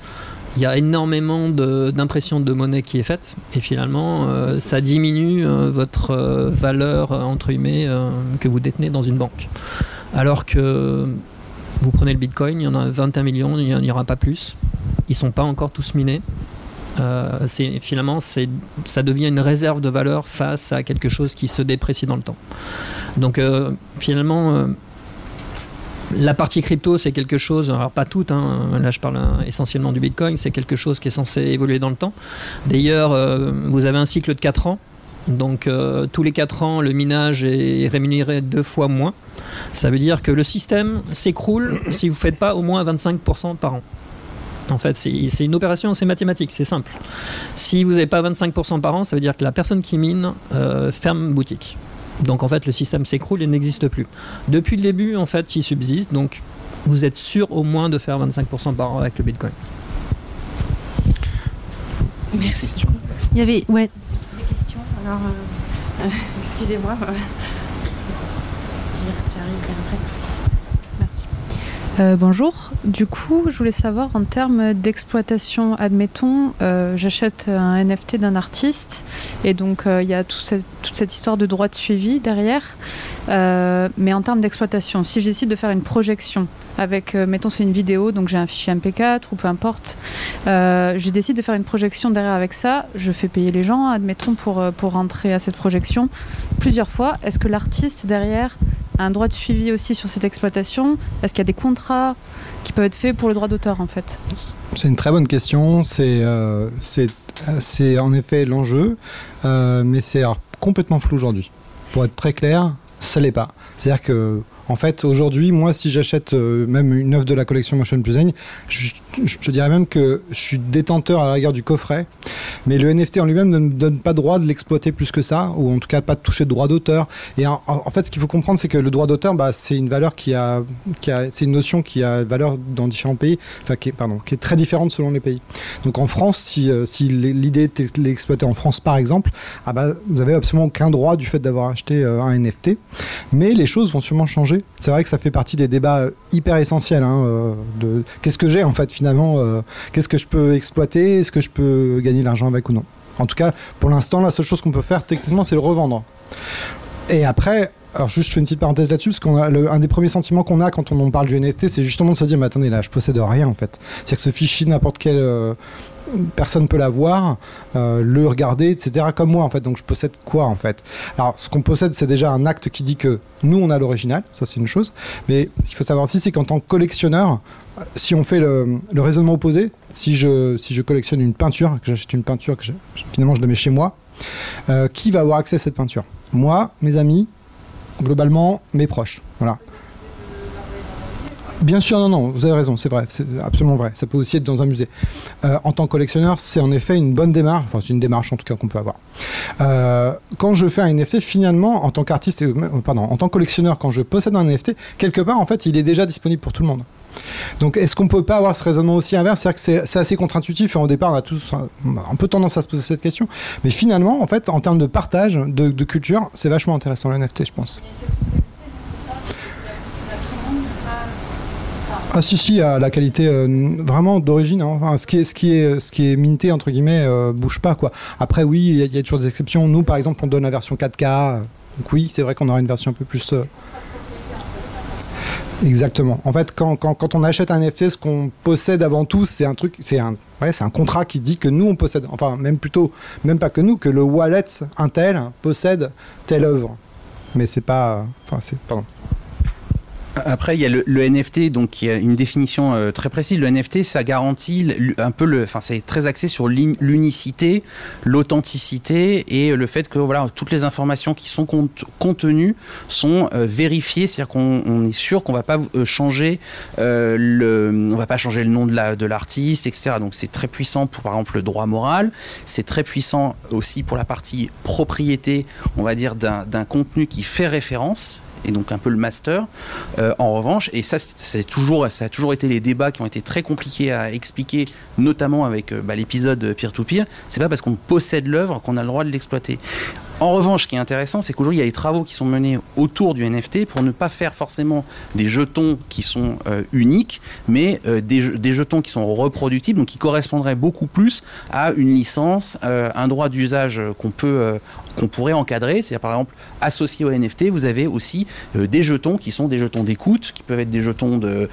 il y a énormément d'impression de, monnaie qui est faite et finalement euh, ça diminue euh, votre euh, valeur entre guillemets que vous détenez dans une banque. Alors que vous prenez le Bitcoin, il y en a 21 millions, il n'y aura pas plus. Ils sont pas encore tous minés. finalement ça devient une réserve de valeur face à quelque chose qui se déprécie dans le temps. Donc finalement la partie crypto, c'est quelque chose, alors pas toute, hein, là je parle essentiellement du Bitcoin, c'est quelque chose qui est censé évoluer dans le temps. D'ailleurs, euh, vous avez un cycle de 4 ans, donc euh, tous les 4 ans, le minage est rémunéré deux fois moins. Ça veut dire que le système s'écroule si vous ne faites pas au moins 25% par an. En fait, c'est une opération, c'est mathématique, c'est simple. Si vous n'avez pas 25% par an, ça veut dire que la personne qui mine euh, ferme boutique. Donc en fait, le système s'écroule et n'existe plus. Depuis le début, en fait, il subsiste. Donc vous êtes sûr au moins de faire 25% par an avec le Bitcoin. Merci. Il y avait ouais, des questions. Alors, euh, euh, excusez-moi. Euh, bonjour. Du coup, je voulais savoir en termes d'exploitation, admettons, euh, j'achète un NFT d'un artiste et donc euh, il y a toute cette histoire de droit de suivi derrière. mais en termes d'exploitation, si je décide de faire une projection avec, mettons, c'est une vidéo, donc j'ai un fichier MP4 ou peu importe, je décide de faire une projection derrière avec ça, je fais payer les gens, admettons, pour, pour rentrer à cette projection plusieurs fois. Est-ce que l'artiste derrière un droit de suivi aussi sur cette exploitation Est-ce qu'il y a des contrats qui peuvent être faits pour le droit d'auteur en fait? C'est une très bonne question. C'est euh, c'est en effet l'enjeu, euh, mais c'est complètement flou aujourd'hui. Pour être très clair, ça l'est pas. C'est-à-dire que en fait, aujourd'hui, moi, si j'achète euh, même une œuvre de la collection Motion Design, je, te dirais même que je suis détenteur à la rigueur du coffret, Mais le NFT en lui-même ne me donne pas droit de l'exploiter plus que ça, ou en tout cas pas de toucher de droit d'auteur. Et en, fait, ce qu'il faut comprendre, c'est que le droit d'auteur, bah, c'est une valeur qui a, c'est une notion qui a valeur dans différents pays, enfin qui est, pardon, qui est très différente selon les pays. Donc en France, si, euh, l'idée était de l'exploiter en France par exemple, ah bah, vous avez absolument aucun droit du fait d'avoir acheté euh, un NFT. Mais les choses vont sûrement changer. C'est vrai que ça fait partie des débats euh, hyper essentiels. Hein, euh, de qu'est-ce que j'ai en fait finalement, euh, qu'est-ce que je peux exploiter, est-ce que je peux gagner de l'argent avec ou non. En tout cas, pour l'instant, la seule chose qu'on peut faire techniquement, c'est le revendre. Et après, alors juste je fais une petite parenthèse là-dessus, parce qu'on a le- un des premiers sentiments qu'on a quand on parle du NFT, c'est justement de se dire, mais attendez, là, je possède rien en fait. C'est-à-dire que ce fichier, n'importe euh, personne peut l'avoir, euh, le regarder, etc. Comme moi en fait. Donc je possède quoi en fait? Alors ce qu'on possède, c'est déjà un acte qui dit que nous on a l'original, ça c'est une chose. Mais ce qu'il faut savoir aussi, c'est qu'en tant que collectionneur, si on fait le, raisonnement opposé, si je, si je collectionne une peinture, que j'achète une peinture, que finalement je la mets chez moi, euh, qui va avoir accès à cette peinture? Moi, mes amis, globalement, mes proches. Voilà. Bien sûr, non, non, vous avez raison, c'est vrai, c'est absolument vrai. Ça peut aussi être dans un musée. Euh, en tant que collectionneur, c'est en effet une bonne démarche, enfin c'est une démarche en tout cas qu'on peut avoir. Euh, quand je fais un NFT, finalement, en tant qu'artiste, euh, pardon, en tant que collectionneur, quand je possède un NFT, quelque part, en fait, il est déjà disponible pour tout le monde. Donc, est-ce qu'on peut pas avoir ce raisonnement aussi inverse? C'est-à-dire que c'est- assez contre-intuitif et au départ, on a tous un peu tendance à se poser cette question. Mais finalement, en fait, en termes de partage, de, de culture, c'est vachement intéressant le NFT, je pense. Ah si si, à la qualité euh, vraiment d'origine. hein. Enfin, ce qui est ce qui est ce qui est minté entre guillemets euh, bouge pas quoi. Après oui, il y, a- toujours des exceptions. Nous par exemple, on donne la version 4K. euh, Donc oui, c'est vrai qu'on aura une version un peu plus. euh, Exactement. En fait, quand, quand, quand on achète un NFT, ce qu'on possède avant tout, c'est un truc, c'est un, ouais, c'est un contrat qui dit que nous on possède, enfin même plutôt, même pas que nous, que le wallet Intel possède telle œuvre. Mais c'est pas, enfin c'est, pardon. Après, il y a le, NFT, donc qui a une définition euh, très précise. Le NFT, ça garantit un peu le, enfin, c'est très axé sur l'unicité, l'authenticité et le fait que voilà, toutes les informations qui sont cont- contenues sont euh, vérifiées. C'est-à-dire qu'on on est sûr qu'on va euh, va pas changer le nom de de l'artiste, etc. Donc c'est très puissant pour par exemple le droit moral. C'est très puissant aussi pour la partie propriété, on va dire d'un contenu qui fait référence et donc un peu le master. Euh, en revanche, et ça, toujours, ça a toujours été les débats qui ont été très compliqués à expliquer, notamment avec euh, bah, l'épisode peer-to-peer, c'est pas parce qu'on possède l'œuvre qu'on a le droit de l'exploiter. En revanche, ce qui est intéressant, c'est qu'aujourd'hui, il y a des travaux qui sont menés autour du NFT pour ne pas faire forcément des jetons qui sont euh, uniques, mais euh, des, je- des jetons qui sont reproductibles, donc qui correspondraient beaucoup plus à une licence, euh, un droit d'usage qu'on pourrait encadrer. C'est-à-dire, par exemple, associé au NFT, vous avez aussi des jetons qui sont des jetons d'écoute, qui peuvent être des jetons de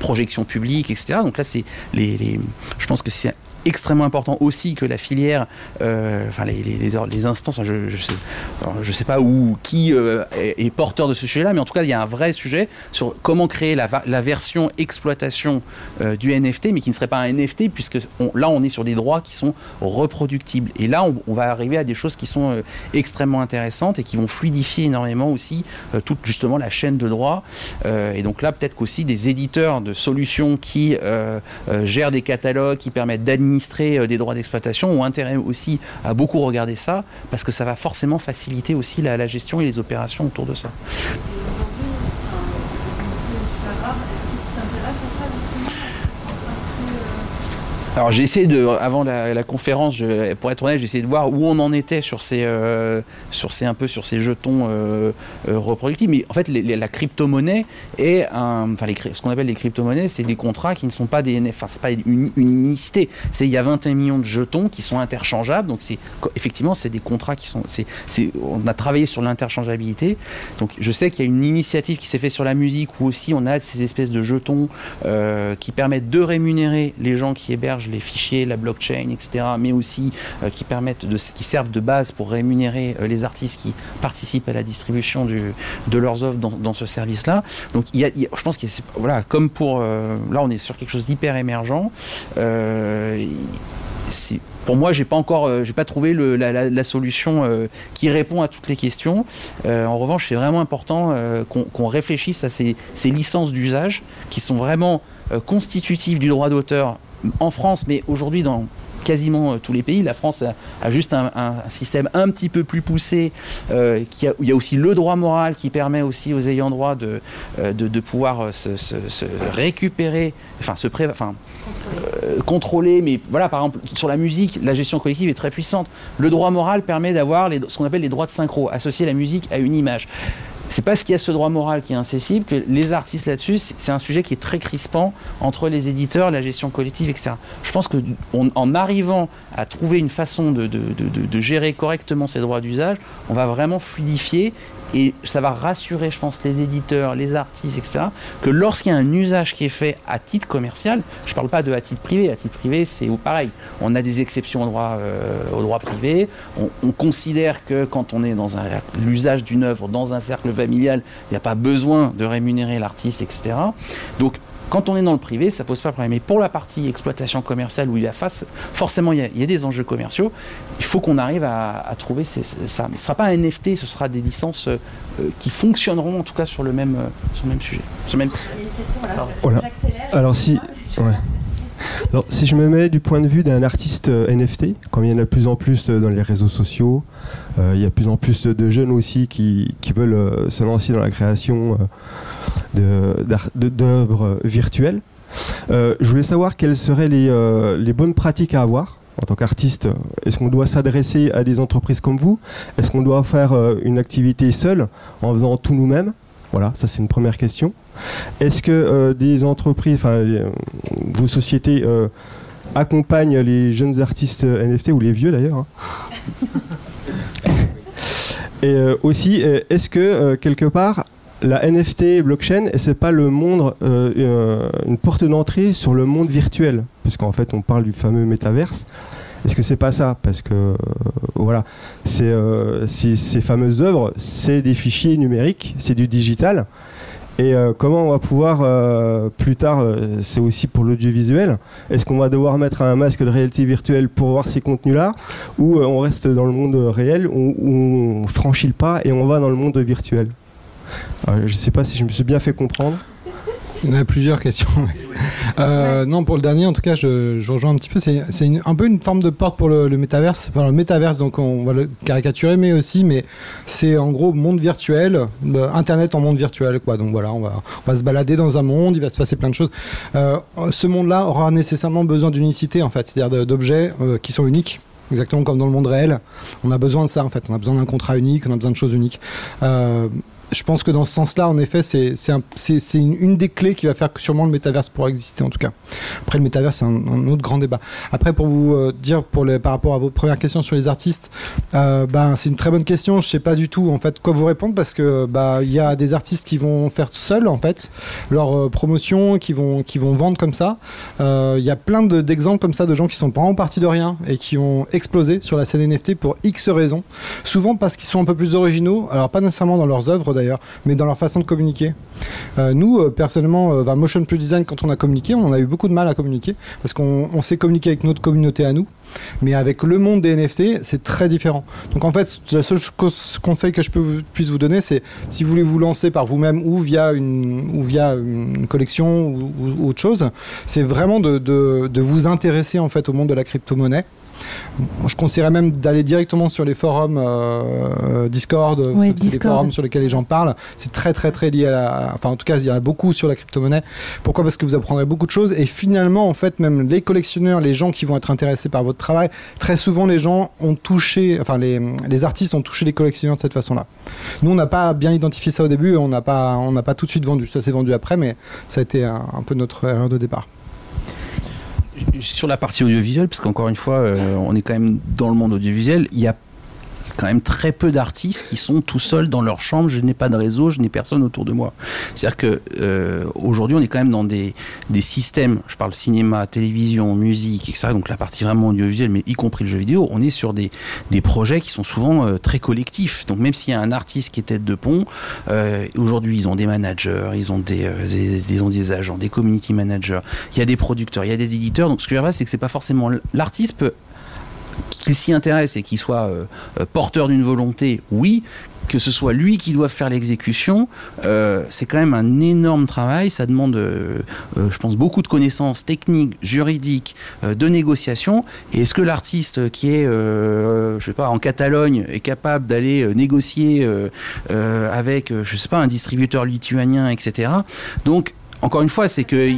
projection publique, etc. Donc là, c'est les, les- je pense que c'est extrêmement important aussi que la filière, euh, enfin les, les, les, instances, je, je sais, pas où qui euh, est, porteur de ce sujet-là, mais en tout cas il y a un vrai sujet sur comment créer la, version exploitation euh, du NFT, mais qui ne serait pas un NFT puisque là on est sur des droits qui sont reproductibles. Et là on, on va arriver à des choses qui sont extrêmement intéressantes et qui vont fluidifier énormément aussi toute justement la chaîne de droit. Euh, et donc là peut-être qu'aussi des éditeurs de solutions qui gèrent des catalogues, qui permettent d'administrer euh, des droits d'exploitation ont intérêt aussi à beaucoup regarder ça parce que ça va forcément faciliter aussi la, la gestion et les opérations autour de ça. Alors j'ai essayé de, avant la, conférence, pour être honnête, j'ai essayé de voir où on en était sur ces, euh, sur ces un peu sur ces jetons euh, euh, reproductibles. Mais en fait, la crypto-monnaie est enfin ce qu'on appelle les crypto-monnaies, c'est des contrats qui ne sont pas des NF, enfin c'est pas une, unicité. Il y a 21 millions de jetons qui sont interchangeables. Donc effectivement c'est des contrats qui sont, on a travaillé sur l'interchangeabilité. Donc je sais qu'il y a une initiative qui s'est faite sur la musique où aussi on a ces espèces de jetons euh, qui permettent de rémunérer les gens qui hébergent les fichiers, la blockchain, etc. Mais aussi euh, qui permettent de, qui servent de base pour rémunérer euh, les artistes qui participent à la distribution de leurs œuvres dans, ce service-là. Donc je pense que voilà, comme pour euh, là on est sur quelque chose d'hyper émergent. Pour moi, j'ai pas encore, pas trouvé la, solution qui répond à toutes les questions. En revanche, c'est vraiment important qu'on qu'on réfléchisse à ces, ces licences d'usage qui sont vraiment euh, constitutives du droit d'auteur en France, mais aujourd'hui dans quasiment tous les pays. La France a, juste un, système un petit peu plus poussé, où il y a aussi le droit moral qui permet aussi aux ayants droit de, de, pouvoir se, récupérer, enfin se pré, enfin, contrôler. Mais voilà, par exemple, sur la musique, la gestion collective est très puissante. Le droit moral permet d'avoir ce qu'on appelle les droits de synchro, associer la musique à une image c'est parce qu'il y a ce droit moral qui est incessible que les artistes là-dessus, c'est un sujet qui est très crispant entre les éditeurs, la gestion collective, etc. Je pense qu'en arrivant à trouver une façon de, gérer correctement ces droits d'usage, on va vraiment fluidifier et ça va rassurer, je pense, les éditeurs, les artistes, etc., que lorsqu'il y a un usage qui est fait à titre commercial, je ne parle pas de à titre privé, à titre privé, c'est pareil. On a des exceptions au droit, euh, privé. On, on, considère que quand on est dans l'usage d'une œuvre dans un cercle familial, il n'y a pas besoin de rémunérer l'artiste, etc. Donc quand on est dans le privé, ça pose pas de problème. Mais pour la partie exploitation commerciale où il y a face, forcément il y a, des enjeux commerciaux, il faut qu'on arrive à, trouver ça. Mais ce ne sera pas un NFT, ce sera des licences euh, qui fonctionneront en tout cas sur le même, euh, sur le même sujet. Sur même... Voilà. Alors si. Alors, si je me mets du point de vue d'un artiste euh, NFT, comme il y en a de plus en plus dans les réseaux sociaux, il y a de plus en plus de jeunes aussi qui, veulent se lancer dans la création d'œuvres virtuelles. Euh, je voulais savoir quelles seraient les, euh, les bonnes pratiques à avoir en tant qu'artiste. Est-ce qu'on doit s'adresser à des entreprises comme vous? Est-ce qu'on doit faire euh, une activité seule en faisant tout nous-mêmes? Voilà, ça c'est une première question. Est-ce que des entreprises, enfin vos sociétés accompagnent les jeunes artistes NFT ou les vieux d'ailleurs hein Et aussi, est-ce que quelque part la NFT blockchain, c'est pas le monde, euh, euh, une porte d'entrée sur le monde virtuel, puisqu'en fait on parle du fameux métaverse. Est-ce que c'est pas ça? Parce que euh, voilà, c'est ces fameuses œuvres, c'est des fichiers numériques, c'est du digital. Et comment on va pouvoir plus tard, c'est aussi pour l'audiovisuel, est-ce qu'on va devoir mettre un masque de réalité virtuelle pour voir ces contenus-là, ou on reste dans le monde réel, où on franchit le pas et on va dans le monde virtuel? Euh, je ne sais pas si je me suis bien fait comprendre. Il y a plusieurs questions. Euh, non, pour le dernier, en tout cas, je, rejoins un petit peu. C'est un peu une forme de porte pour le, métaverse. Enfin, le métaverse, donc on va le caricaturer, mais aussi, mais c'est en gros monde virtuel, euh, Internet en monde virtuel, quoi. Donc voilà, on va, on va se balader dans un monde, il va se passer plein de choses. ce monde-là aura nécessairement besoin d'unicité, en fait, c'est-à-dire d'objets qui sont uniques exactement comme dans le monde réel. On a besoin de ça en fait. On a besoin d'un contrat unique, on a besoin de choses uniques. Euh, je pense que dans ce sens-là, en effet, c'est une, des clés qui va faire que sûrement le métaverse pourra exister, en tout cas. Après, le métaverse, c'est un, autre grand débat. Après, pour vous euh, dire, par rapport à vos premières questions sur les artistes, euh, bah, c'est une très bonne question. Je sais pas du tout, en fait, quoi vous répondre parce que bah il y a des artistes qui vont faire seuls, en fait, leur euh, promotion, qui vont, qui vont vendre comme ça. Il y a plein d'exemples comme ça de gens qui sont vraiment partis de rien et qui ont explosé sur la scène NFT pour X raisons. Souvent parce qu'ils sont un peu plus originaux, alors pas nécessairement dans leurs œuvres mais dans leur façon de communiquer. Euh, nous, euh, personnellement, euh, Motion Plus Design, quand on a communiqué, on a eu beaucoup de mal à communiquer parce qu'on sait communiquer avec notre communauté à nous, mais avec le monde des NFT, c'est très différent. Donc en fait, le seul conseil que je puisse vous donner, c'est si vous voulez vous lancer par vous-même ou via une, ou via une collection ou, autre chose, c'est vraiment de, de, vous intéresser en fait au monde de la crypto-monnaie je conseillerais même d'aller directement sur les forums euh, Discord, c'est des forums sur lesquels les gens parlent. C'est très très très lié à la... Enfin en tout cas, il y en a beaucoup sur la crypto-monnaie. Pourquoi? Parce que vous apprendrez beaucoup de choses et finalement, en fait, même les collectionneurs, les gens qui vont être intéressés par votre travail, très souvent les gens ont touché, enfin les, les artistes ont touché les collectionneurs de cette façon-là. Nous, on n'a pas bien identifié ça au début, on n'a pas, on n'a pas tout de suite vendu. Ça s'est vendu après, mais ça a été un peu notre erreur de départ sur la partie audiovisuelle, parce qu'encore une fois, euh, on est quand même dans le monde audiovisuel, il y a quand même très peu d'artistes qui sont tout seuls dans leur chambre. Je n'ai pas de réseau, je n'ai personne autour de moi. C'est-à-dire que euh, aujourd'hui, on est quand même dans des, des, systèmes. Je parle cinéma, télévision, musique, etc. Donc la partie vraiment audiovisuelle, mais y compris le jeu vidéo, on est sur des, des projets qui sont souvent euh, très collectifs. Donc même s'il y a un artiste qui est tête de pont, euh, aujourd'hui ils ont des managers, ils ont des, ils ont des agents, des community managers. Il y a des producteurs, il y a des éditeurs. Donc ce que je veux dire, c'est que c'est pas forcément l'artiste peut qu'il s'y intéresse et qu'il soit porteur d'une volonté, oui, que ce soit lui qui doit faire l'exécution, euh, c'est quand même un énorme travail. Ça demande, euh, euh, je pense, beaucoup de connaissances techniques, juridiques, de négociation. Et est-ce que l'artiste qui est, je sais pas, en Catalogne est capable d'aller négocier avec, je sais pas, un distributeur lituanien, etc. Donc encore une fois, c'est que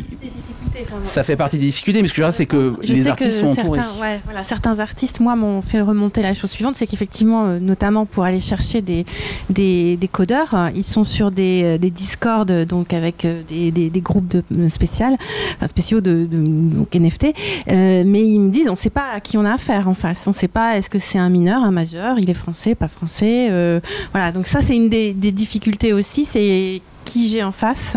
ça fait partie des difficultés, mais ce que je veux dire, c'est que les artistes sont entourés. Ouais, voilà, certains artistes, moi, m'ont fait remonter la chose suivante, c'est qu'effectivement, euh, notamment pour aller chercher des, des, codeurs, euh, ils sont sur des, euh, des Discord, donc avec des, des, groupes de, spécial, spéciaux de, donc NFT, mais ils me disent, on ne sait pas à qui on a affaire en face, on ne sait pas est-ce que c'est un mineur, un majeur, il est français, pas français, voilà. Donc ça, c'est une des, des difficultés aussi, c'est qui j'ai en face.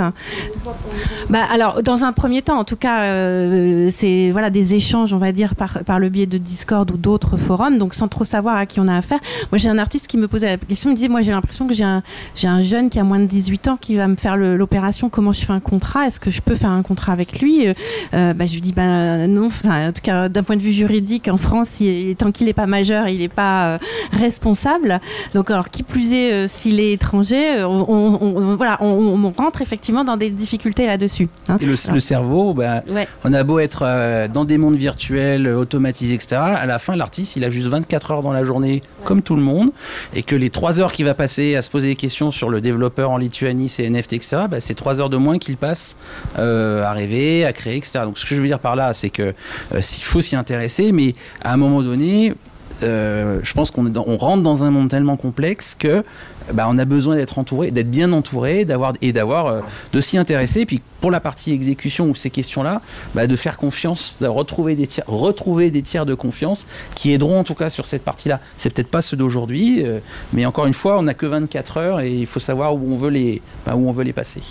Bah, Alors, dans un premier temps, en tout cas, euh, c'est voilà, des échanges, on va dire, par, par le biais de Discord ou d'autres forums, donc sans trop savoir à qui on a affaire. Moi, j'ai un artiste qui me posait la question, il me disait, moi, j'ai l'impression que j'ai un, j'ai un jeune qui a moins de 18 ans qui va me faire l'opération, comment je fais un contrat, est-ce que je peux faire un contrat avec lui? Euh, euh, bah, Je lui dis, bah, non, enfin, en tout cas, d'un point de vue juridique, en France, tant qu'il n'est pas majeur, il n'est pas responsable. Donc, alors, qui plus est, s'il est étranger, voilà, on, on, rentre effectivement dans des difficultés là-dessus. Hein. Et le, cerveau, bah, on a beau être euh, dans des mondes virtuels, euh, automatisés, etc. À la fin, l'artiste, il a juste 24 heures dans la journée, comme tout le monde, et que les 3 heures qu'il va passer à se poser des questions sur le développeur en Lituanie, c'est NFT, etc., bah, c'est 3 heures de moins qu'il passe euh, à rêver, à créer, etc. Donc ce que je veux dire par là, c'est que s'il faut s'y intéresser, mais à un moment donné, je pense qu'on rentre dans un monde tellement complexe que bah, on a besoin d'être entouré, d'être bien entouré, d'avoir et d'avoir euh, de s'y intéresser. Et puis pour la partie exécution ou ces questions-là, bah, de faire confiance, de retrouver des tiers, retrouver des tiers de confiance qui aideront en tout cas sur cette partie-là. C'est peut-être pas ceux d'aujourd'hui, euh, mais encore une fois, on n'a que 24 heures et il faut savoir où on veut les, bah, où on veut les passer.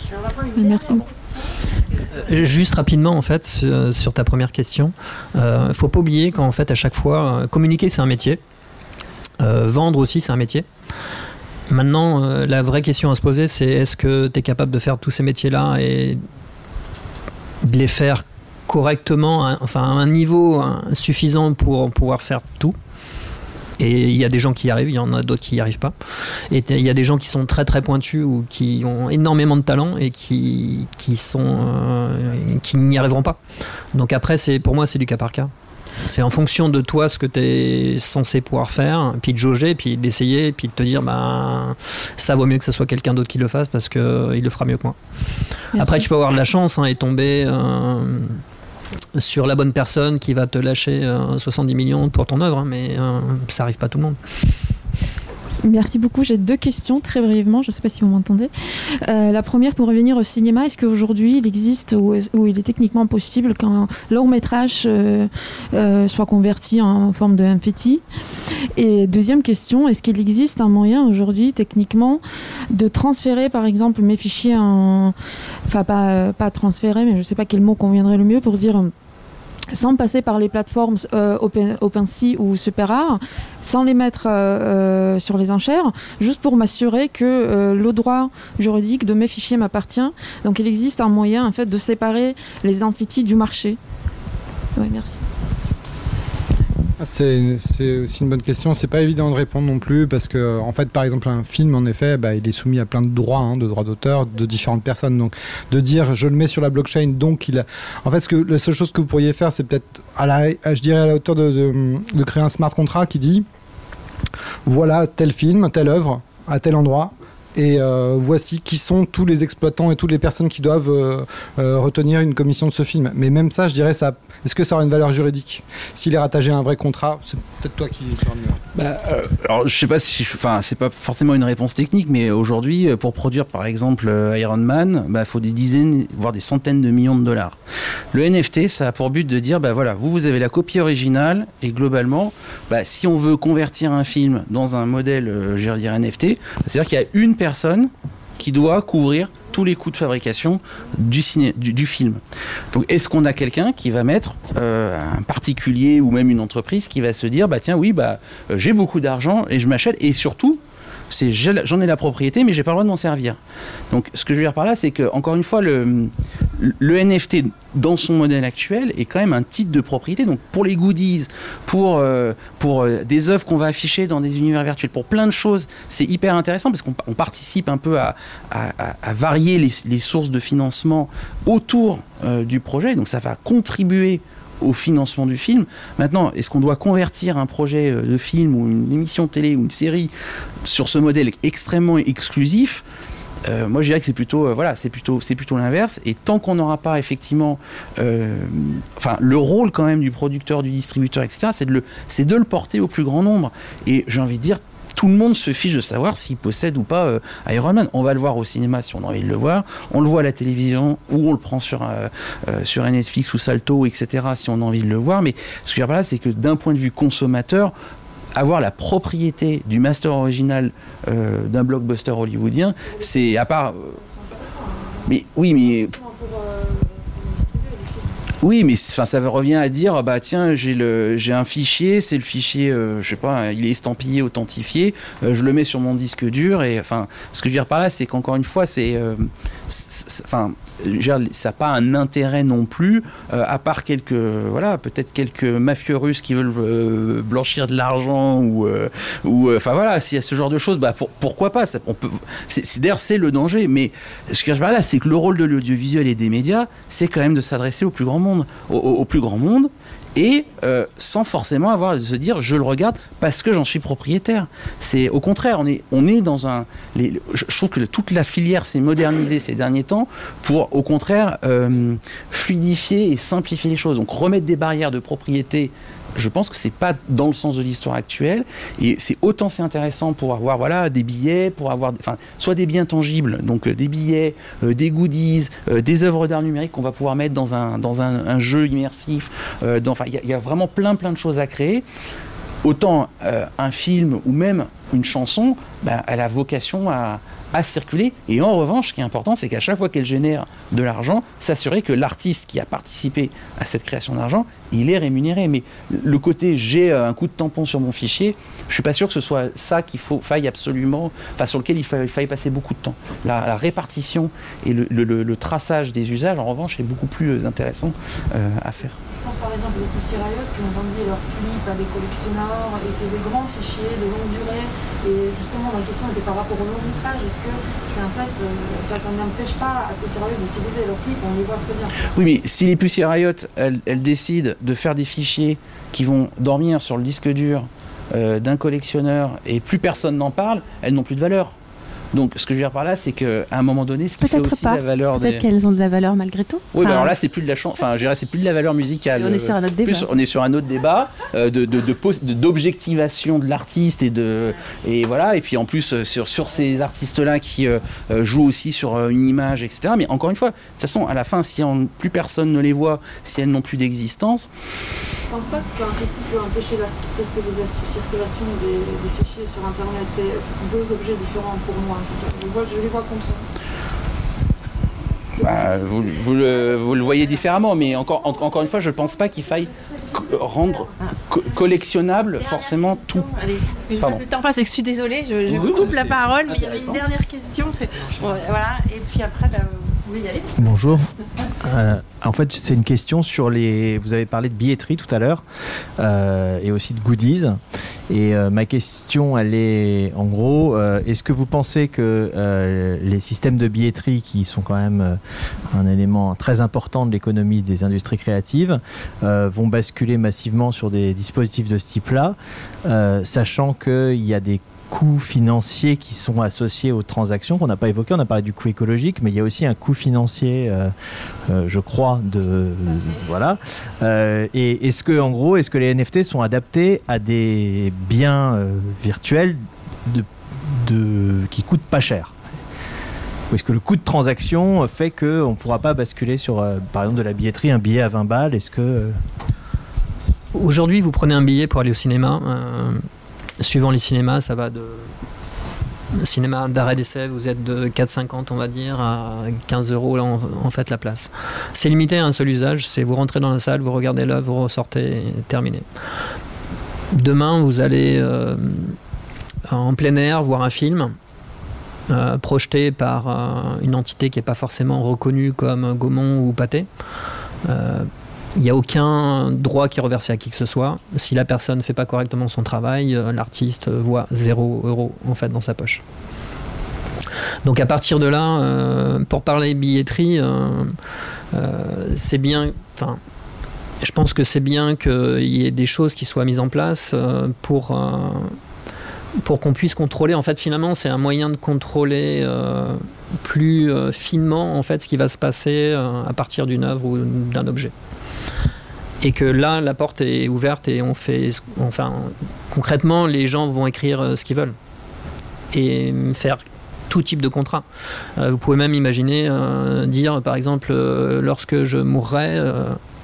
Merci. Euh, juste rapidement, en fait, sur, ta première question, il ne faut pas oublier qu'en fait, à chaque fois, communiquer, c'est un métier. vendre aussi, c'est un métier. Maintenant, euh, la vraie question à se poser, c'est est-ce que tu es capable de faire tous ces métiers-là et de les faire correctement, enfin à un niveau suffisant pour pouvoir faire tout? Et il y a des gens qui y arrivent, il y en a d'autres qui n'y arrivent pas. Et il y a des gens qui sont très très pointus ou qui ont énormément de talent et qui, qui, sont, euh, qui n'y arriveront pas. Donc après, pour moi, c'est du cas par cas. C'est en fonction de toi ce que tu es censé pouvoir faire, puis de jauger, puis d'essayer, puis de te dire ben ça vaut mieux que ce soit quelqu'un d'autre qui le fasse parce qu'il euh, le fera mieux que moi. Après, tu peux avoir de la chance hein, et tomber euh, sur la bonne personne qui va te lâcher 70 euh, millions pour ton œuvre, hein, mais ça arrive pas à tout le monde. Merci beaucoup. J'ai deux questions très brièvement. Je ne sais pas si vous m'entendez. Euh, la première, pour revenir au cinéma, est-ce qu'aujourd'hui il existe ou, il est techniquement possible qu'un long métrage euh, euh, soit converti en forme de MFT Et deuxième question, est-ce qu'il existe un moyen aujourd'hui techniquement de transférer par exemple mes fichiers en. Enfin, pas, pas transférer, mais je ne sais pas quel mot conviendrait le mieux pour dire sans passer par les plateformes euh, Open, OpenSea ou SuperArt, sans les mettre euh, euh, sur les enchères, juste pour m'assurer que le droit juridique de mes fichiers m'appartient. Donc il existe un moyen en fait de séparer les amphithéâtres du marché. Oui, merci. C'est aussi une bonne question. C'est pas évident de répondre non plus parce que, en fait, par exemple, un film, en effet, bah, il est soumis à plein de droits, hein, de droits d'auteur de différentes personnes. Donc, de dire je le mets sur la blockchain, donc il a. En fait, ce que, la seule chose que vous pourriez faire, c'est peut-être, à la, je dirais, à la hauteur de, de créer un smart contract qui dit voilà tel film, telle œuvre, à tel endroit et euh, voici qui sont tous les exploitants et toutes les personnes qui doivent euh, euh, retenir une commission de ce film. Mais même ça, je dirais, ça, est-ce que ça aura une valeur juridique? S'il est rattaché à un vrai contrat, c'est peut-être toi qui bah, alors, je sais pas si, enfin, c'est pas forcément une réponse technique, mais aujourd'hui, pour produire par exemple Iron Man, il bah, faut des dizaines, voire des centaines de millions de dollars. Le NFT, ça a pour but de dire, bah voilà, vous, vous avez la copie originale, et globalement, bah, si on veut convertir un film dans un modèle, je dire NFT, c'est-à-dire qu'il y a une personne qui doit couvrir tous les coûts de fabrication du, film. Donc est-ce qu'on a quelqu'un qui va mettre euh, un particulier ou même une entreprise qui va se dire bah tiens oui bah euh, j'ai beaucoup d'argent et je m'achète et surtout c'est j'en ai la propriété, mais j'ai pas le droit de m'en servir. Donc, ce que je veux dire par là, c'est que encore une fois, le, NFT dans son modèle actuel est quand même un titre de propriété. Donc, pour les goodies, pour euh, pour euh, des œuvres qu'on va afficher dans des univers virtuels, pour plein de choses, c'est hyper intéressant parce qu'on participe un peu à, varier les, les, sources de financement autour euh, du projet. Donc, ça va contribuer au financement du film. Maintenant, est-ce qu'on doit convertir un projet euh, de film ou une émission télé ou une série sur ce modèle extrêmement exclusif euh, moi, je dirais que c'est plutôt, euh, voilà, c'est plutôt, c'est plutôt l'inverse. Et tant qu'on n'aura pas effectivement, enfin, le rôle quand même du producteur, du distributeur, etc., c'est de le, c'est de le porter au plus grand nombre. Et j'ai envie de dire, tout le monde se fiche de savoir s'il possède ou pas euh, Iron Man. On va le voir au cinéma si on a envie de le voir. On le voit à la télévision ou on le prend sur, euh, euh, sur Netflix ou Salto, etc. si on a envie de le voir. Mais ce que je veux dire là, c'est que d'un point de vue consommateur, avoir la propriété du master original d'un blockbuster hollywoodien, c'est à part. mais oui, mais oui, mais ça revient à dire bah tiens, j'ai le j'ai un fichier, c'est le fichier, euh, je sais pas, il est estampillé, authentifié, euh, je le mets sur mon disque dur et enfin, ce que je veux dire par là, c'est qu'encore une fois, c'est euh, enfin ça n'a pas un intérêt non plus, euh, à part quelques, voilà, peut-être quelques mafieux russes qui veulent euh, blanchir de l'argent ou, euh, enfin voilà, s'il y a ce genre de choses, bah pourquoi pas c'est, D'ailleurs, c'est le danger, mais ce que je veux là, c'est que le rôle de l'audiovisuel et des médias, c'est quand même de s'adresser au plus grand monde, au plus grand monde, et euh, sans forcément avoir à se dire je le regarde parce que j'en suis propriétaire. C'est au contraire, on est, on est dans un. je trouve que toute la filière s'est modernisée ces derniers temps pour au contraire euh, fluidifier et simplifier les choses. Donc remettre des barrières de propriété je pense que c'est pas dans le sens de l'histoire actuelle et c'est autant c'est intéressant pour avoir voilà des billets pour avoir enfin soit des biens tangibles donc euh, des billets euh, des goodies euh, des œuvres d'art numérique qu'on va pouvoir mettre dans un dans un, jeu immersif enfin il y, a vraiment plein plein de choses à créer. Autant un film ou même une chanson ben, elle a vocation à, à circuler. Et en revanche, ce qui est important, c'est qu'à chaque fois qu'elle génère de l'argent, s'assurer que l'artiste qui a participé à cette création d'argent, il est rémunéré. Mais le côté j'ai euh, un coup de tampon sur mon fichier, je suis pas sûr que ce soit ça qu'il faut faille absolument, enfin sur lequel il faille, passer beaucoup de temps. La, répartition et le, traçage des usages, en revanche, est beaucoup plus euh, intéressant euh, à faire. Je pense par exemple aux petits Riot qui ont vendu leurs clips à des collectionneurs et c'est des grands fichiers de longue durée. Et justement, ma question était par rapport au long métrage. Est-ce que en fait, euh, ça n'empêche pas à Pussy Riot d'utiliser leurs clips? On les voit très bien. Oui, mais si les Pussy Riot, elles, elles, décident de faire des fichiers qui vont dormir sur le disque dur euh, d'un collectionneur et plus personne n'en parle, elles n'ont plus de valeur. Donc, ce que je veux dire par là, c'est qu'à un moment donné, ce qui fait aussi la valeur Peut-être qu'elles ont de la valeur malgré tout. Oui, bah alors là, c'est plus de la chance. Enfin, je dirais, c'est plus de la valeur musicale. on est sur un autre débat. on est sur un autre débat euh, de, d'objectivation de, l'artiste et de et voilà. Et puis en plus euh, sur sur ces artistes-là qui euh, jouent aussi sur une image, etc. Mais encore une fois, de toute façon, à la fin, si plus personne ne les voit, si elles n'ont plus d'existence. Je pense pas qu'un critique peut empêcher la circulation des, des fichiers sur Internet. C'est deux objets différents pour moi. Je, les vois comme ça. Bah, vous, vous, le, vous, le, voyez différemment, mais encore, encore une fois, je ne pense pas qu'il faille rendre collectionnable forcément tout. Allez, parce que je le temps passe et que je suis désolée, je, vous coupe la parole, mais il y avait une dernière question. voilà, et puis après, bah, Bonjour. Euh, en fait, c'est une question sur les. Vous avez parlé de billetterie tout à l'heure euh, et aussi de goodies. Et euh, ma question, elle est en gros est-ce que vous pensez que les systèmes de billetterie, qui sont quand même un élément très important de l'économie des industries créatives, vont basculer massivement sur des dispositifs de ce type-là, sachant qu'il y a des coûts financiers qui sont associés aux transactions qu'on n'a pas évoqué. On a parlé du coût écologique, mais il y a aussi un coût financier, euh, euh, je crois, de, voilà. Euh, et est-ce que, en gros, est-ce que les NFT sont adaptés à des biens virtuels de, qui coûtent pas cher? Ou est-ce que le coût de transaction fait qu'on ne pourra pas basculer sur, par exemple, de la billetterie, un billet à 20 balles? Est-ce que Aujourd'hui, vous prenez un billet pour aller au cinéma suivant les cinémas, ça va de cinéma d'arrêt d'essai, vous êtes de 4,50 on va dire à 15 euros en, fait la place. C'est limité à un seul usage, c'est vous rentrez dans la salle, vous regardez l'œuvre, vous ressortez, terminé. Demain, vous allez euh, en plein air voir un film projeté par une entité qui n'est pas forcément reconnue comme Gaumont ou Pathé. Il n'y a aucun droit qui est reversé à qui que ce soit. Si la personne ne fait pas correctement son travail, l'artiste voit 0 euro en fait dans sa poche. Donc à partir de là, euh, pour parler billetterie, euh, euh, c'est bien. Je pense que c'est bien qu'il y ait des choses qui soient mises en place pour pour qu'on puisse contrôler. En fait, finalement, c'est un moyen de contrôler plus finement en fait ce qui va se passer à partir d'une œuvre ou d'un objet. Et que là, la porte est ouverte et on fait, enfin, concrètement, les gens vont écrire ce qu'ils veulent et faire tout type de contrat. Euh, vous pouvez même imaginer euh, dire, par exemple, euh, lorsque je mourrai,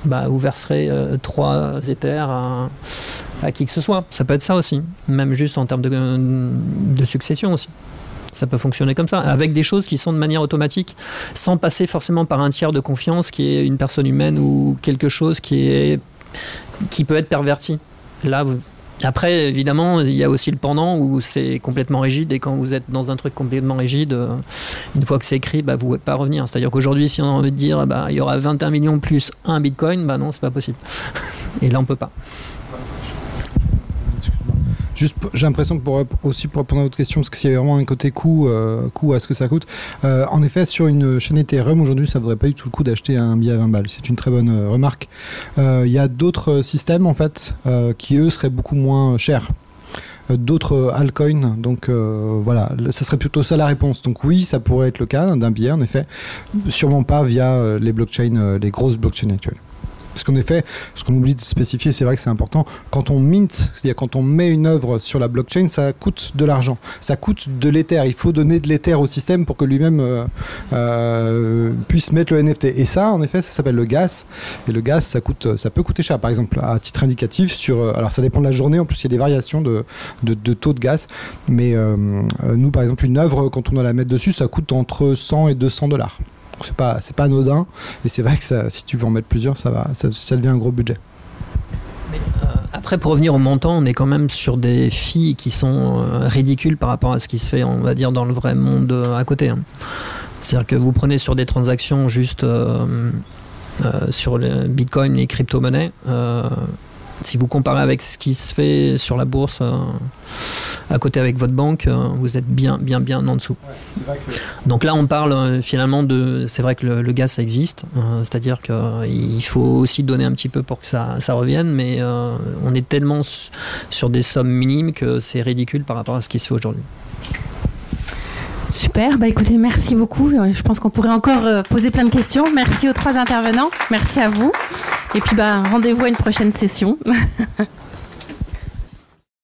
bah, vous verserez trois éthers à, qui que ce soit. Ça peut être ça aussi, même juste en termes de succession aussi. Ça peut fonctionner comme ça, avec des choses qui sont de manière automatique, sans passer forcément par un tiers de confiance qui est une personne humaine ou quelque chose qui, est, qui peut être perverti. Là, après, évidemment, il y a aussi le pendant où c'est complètement rigide et quand vous êtes dans un truc complètement rigide, euh, une fois que c'est écrit, bah, vous ne pouvez pas revenir. C'est-à-dire qu'aujourd'hui, si on a envie de dire bah, il y aura 21 millions plus un bitcoin, bah non, c'est pas possible. Et là, on peut pas. Juste, j'ai l'impression pour aussi pour répondre à votre question, parce que s'il y avait vraiment un côté coût, euh, coût à ce que ça coûte. Euh, en effet, sur une chaîne Ethereum aujourd'hui, ça ne vaudrait pas du tout le coup d'acheter un billet à 20 balles. C'est une très bonne euh, remarque. Il y a d'autres systèmes en fait qui eux seraient beaucoup moins chers d'autres altcoins. Donc voilà, ça serait plutôt ça la réponse. Donc oui, ça pourrait être le cas d'un billet, en effet. Sûrement pas via les blockchains, les grosses blockchains actuelles. Parce qu'en effet, ce qu'on oublie de spécifier, c'est vrai que c'est important, quand on mint, c'est-à-dire quand on met une œuvre sur la blockchain, ça coûte de l'argent. Ça coûte de l'Ether. Il faut donner de l'Ether au système pour que lui-même euh, euh, puisse mettre le NFT. Et ça, en effet, ça s'appelle le gas. Et le gas, ça, coûte, ça peut coûter cher. Par exemple, à titre indicatif, sur, euh, alors ça dépend de la journée, en plus il y a des variations de, de, taux de gaz. Mais nous, par exemple, une œuvre, quand on doit la mettre dessus, ça coûte entre 100 et 200 dollars c'est pas c'est pas anodin et c'est vrai que si tu veux en mettre plusieurs ça va ça, devient un gros budget euh, après, pour revenir au montant, on est quand même sur des filles qui sont euh, ridicules par rapport à ce qui se fait, on va dire, dans le vrai monde euh, à côté. Hein. C'est-à-dire que vous prenez sur des transactions juste sur le Bitcoin, les crypto-monnaies, si vous comparez avec ce qui se fait sur la bourse euh, à côté avec votre banque, euh, vous êtes bien, bien, bien en dessous. Donc là, on parle euh, finalement de. C'est vrai que le, gaz, ça existe. C'est-à-dire qu'il faut aussi donner un petit peu pour que ça, ça revienne, mais on est tellement sur des sommes minimes que c'est ridicule par rapport à ce qui se fait aujourd'hui. Super, bah écoutez, merci beaucoup. Je pense qu'on pourrait encore poser plein de questions. Merci aux trois intervenants, merci à vous. Et puis bah rendez-vous à une prochaine session.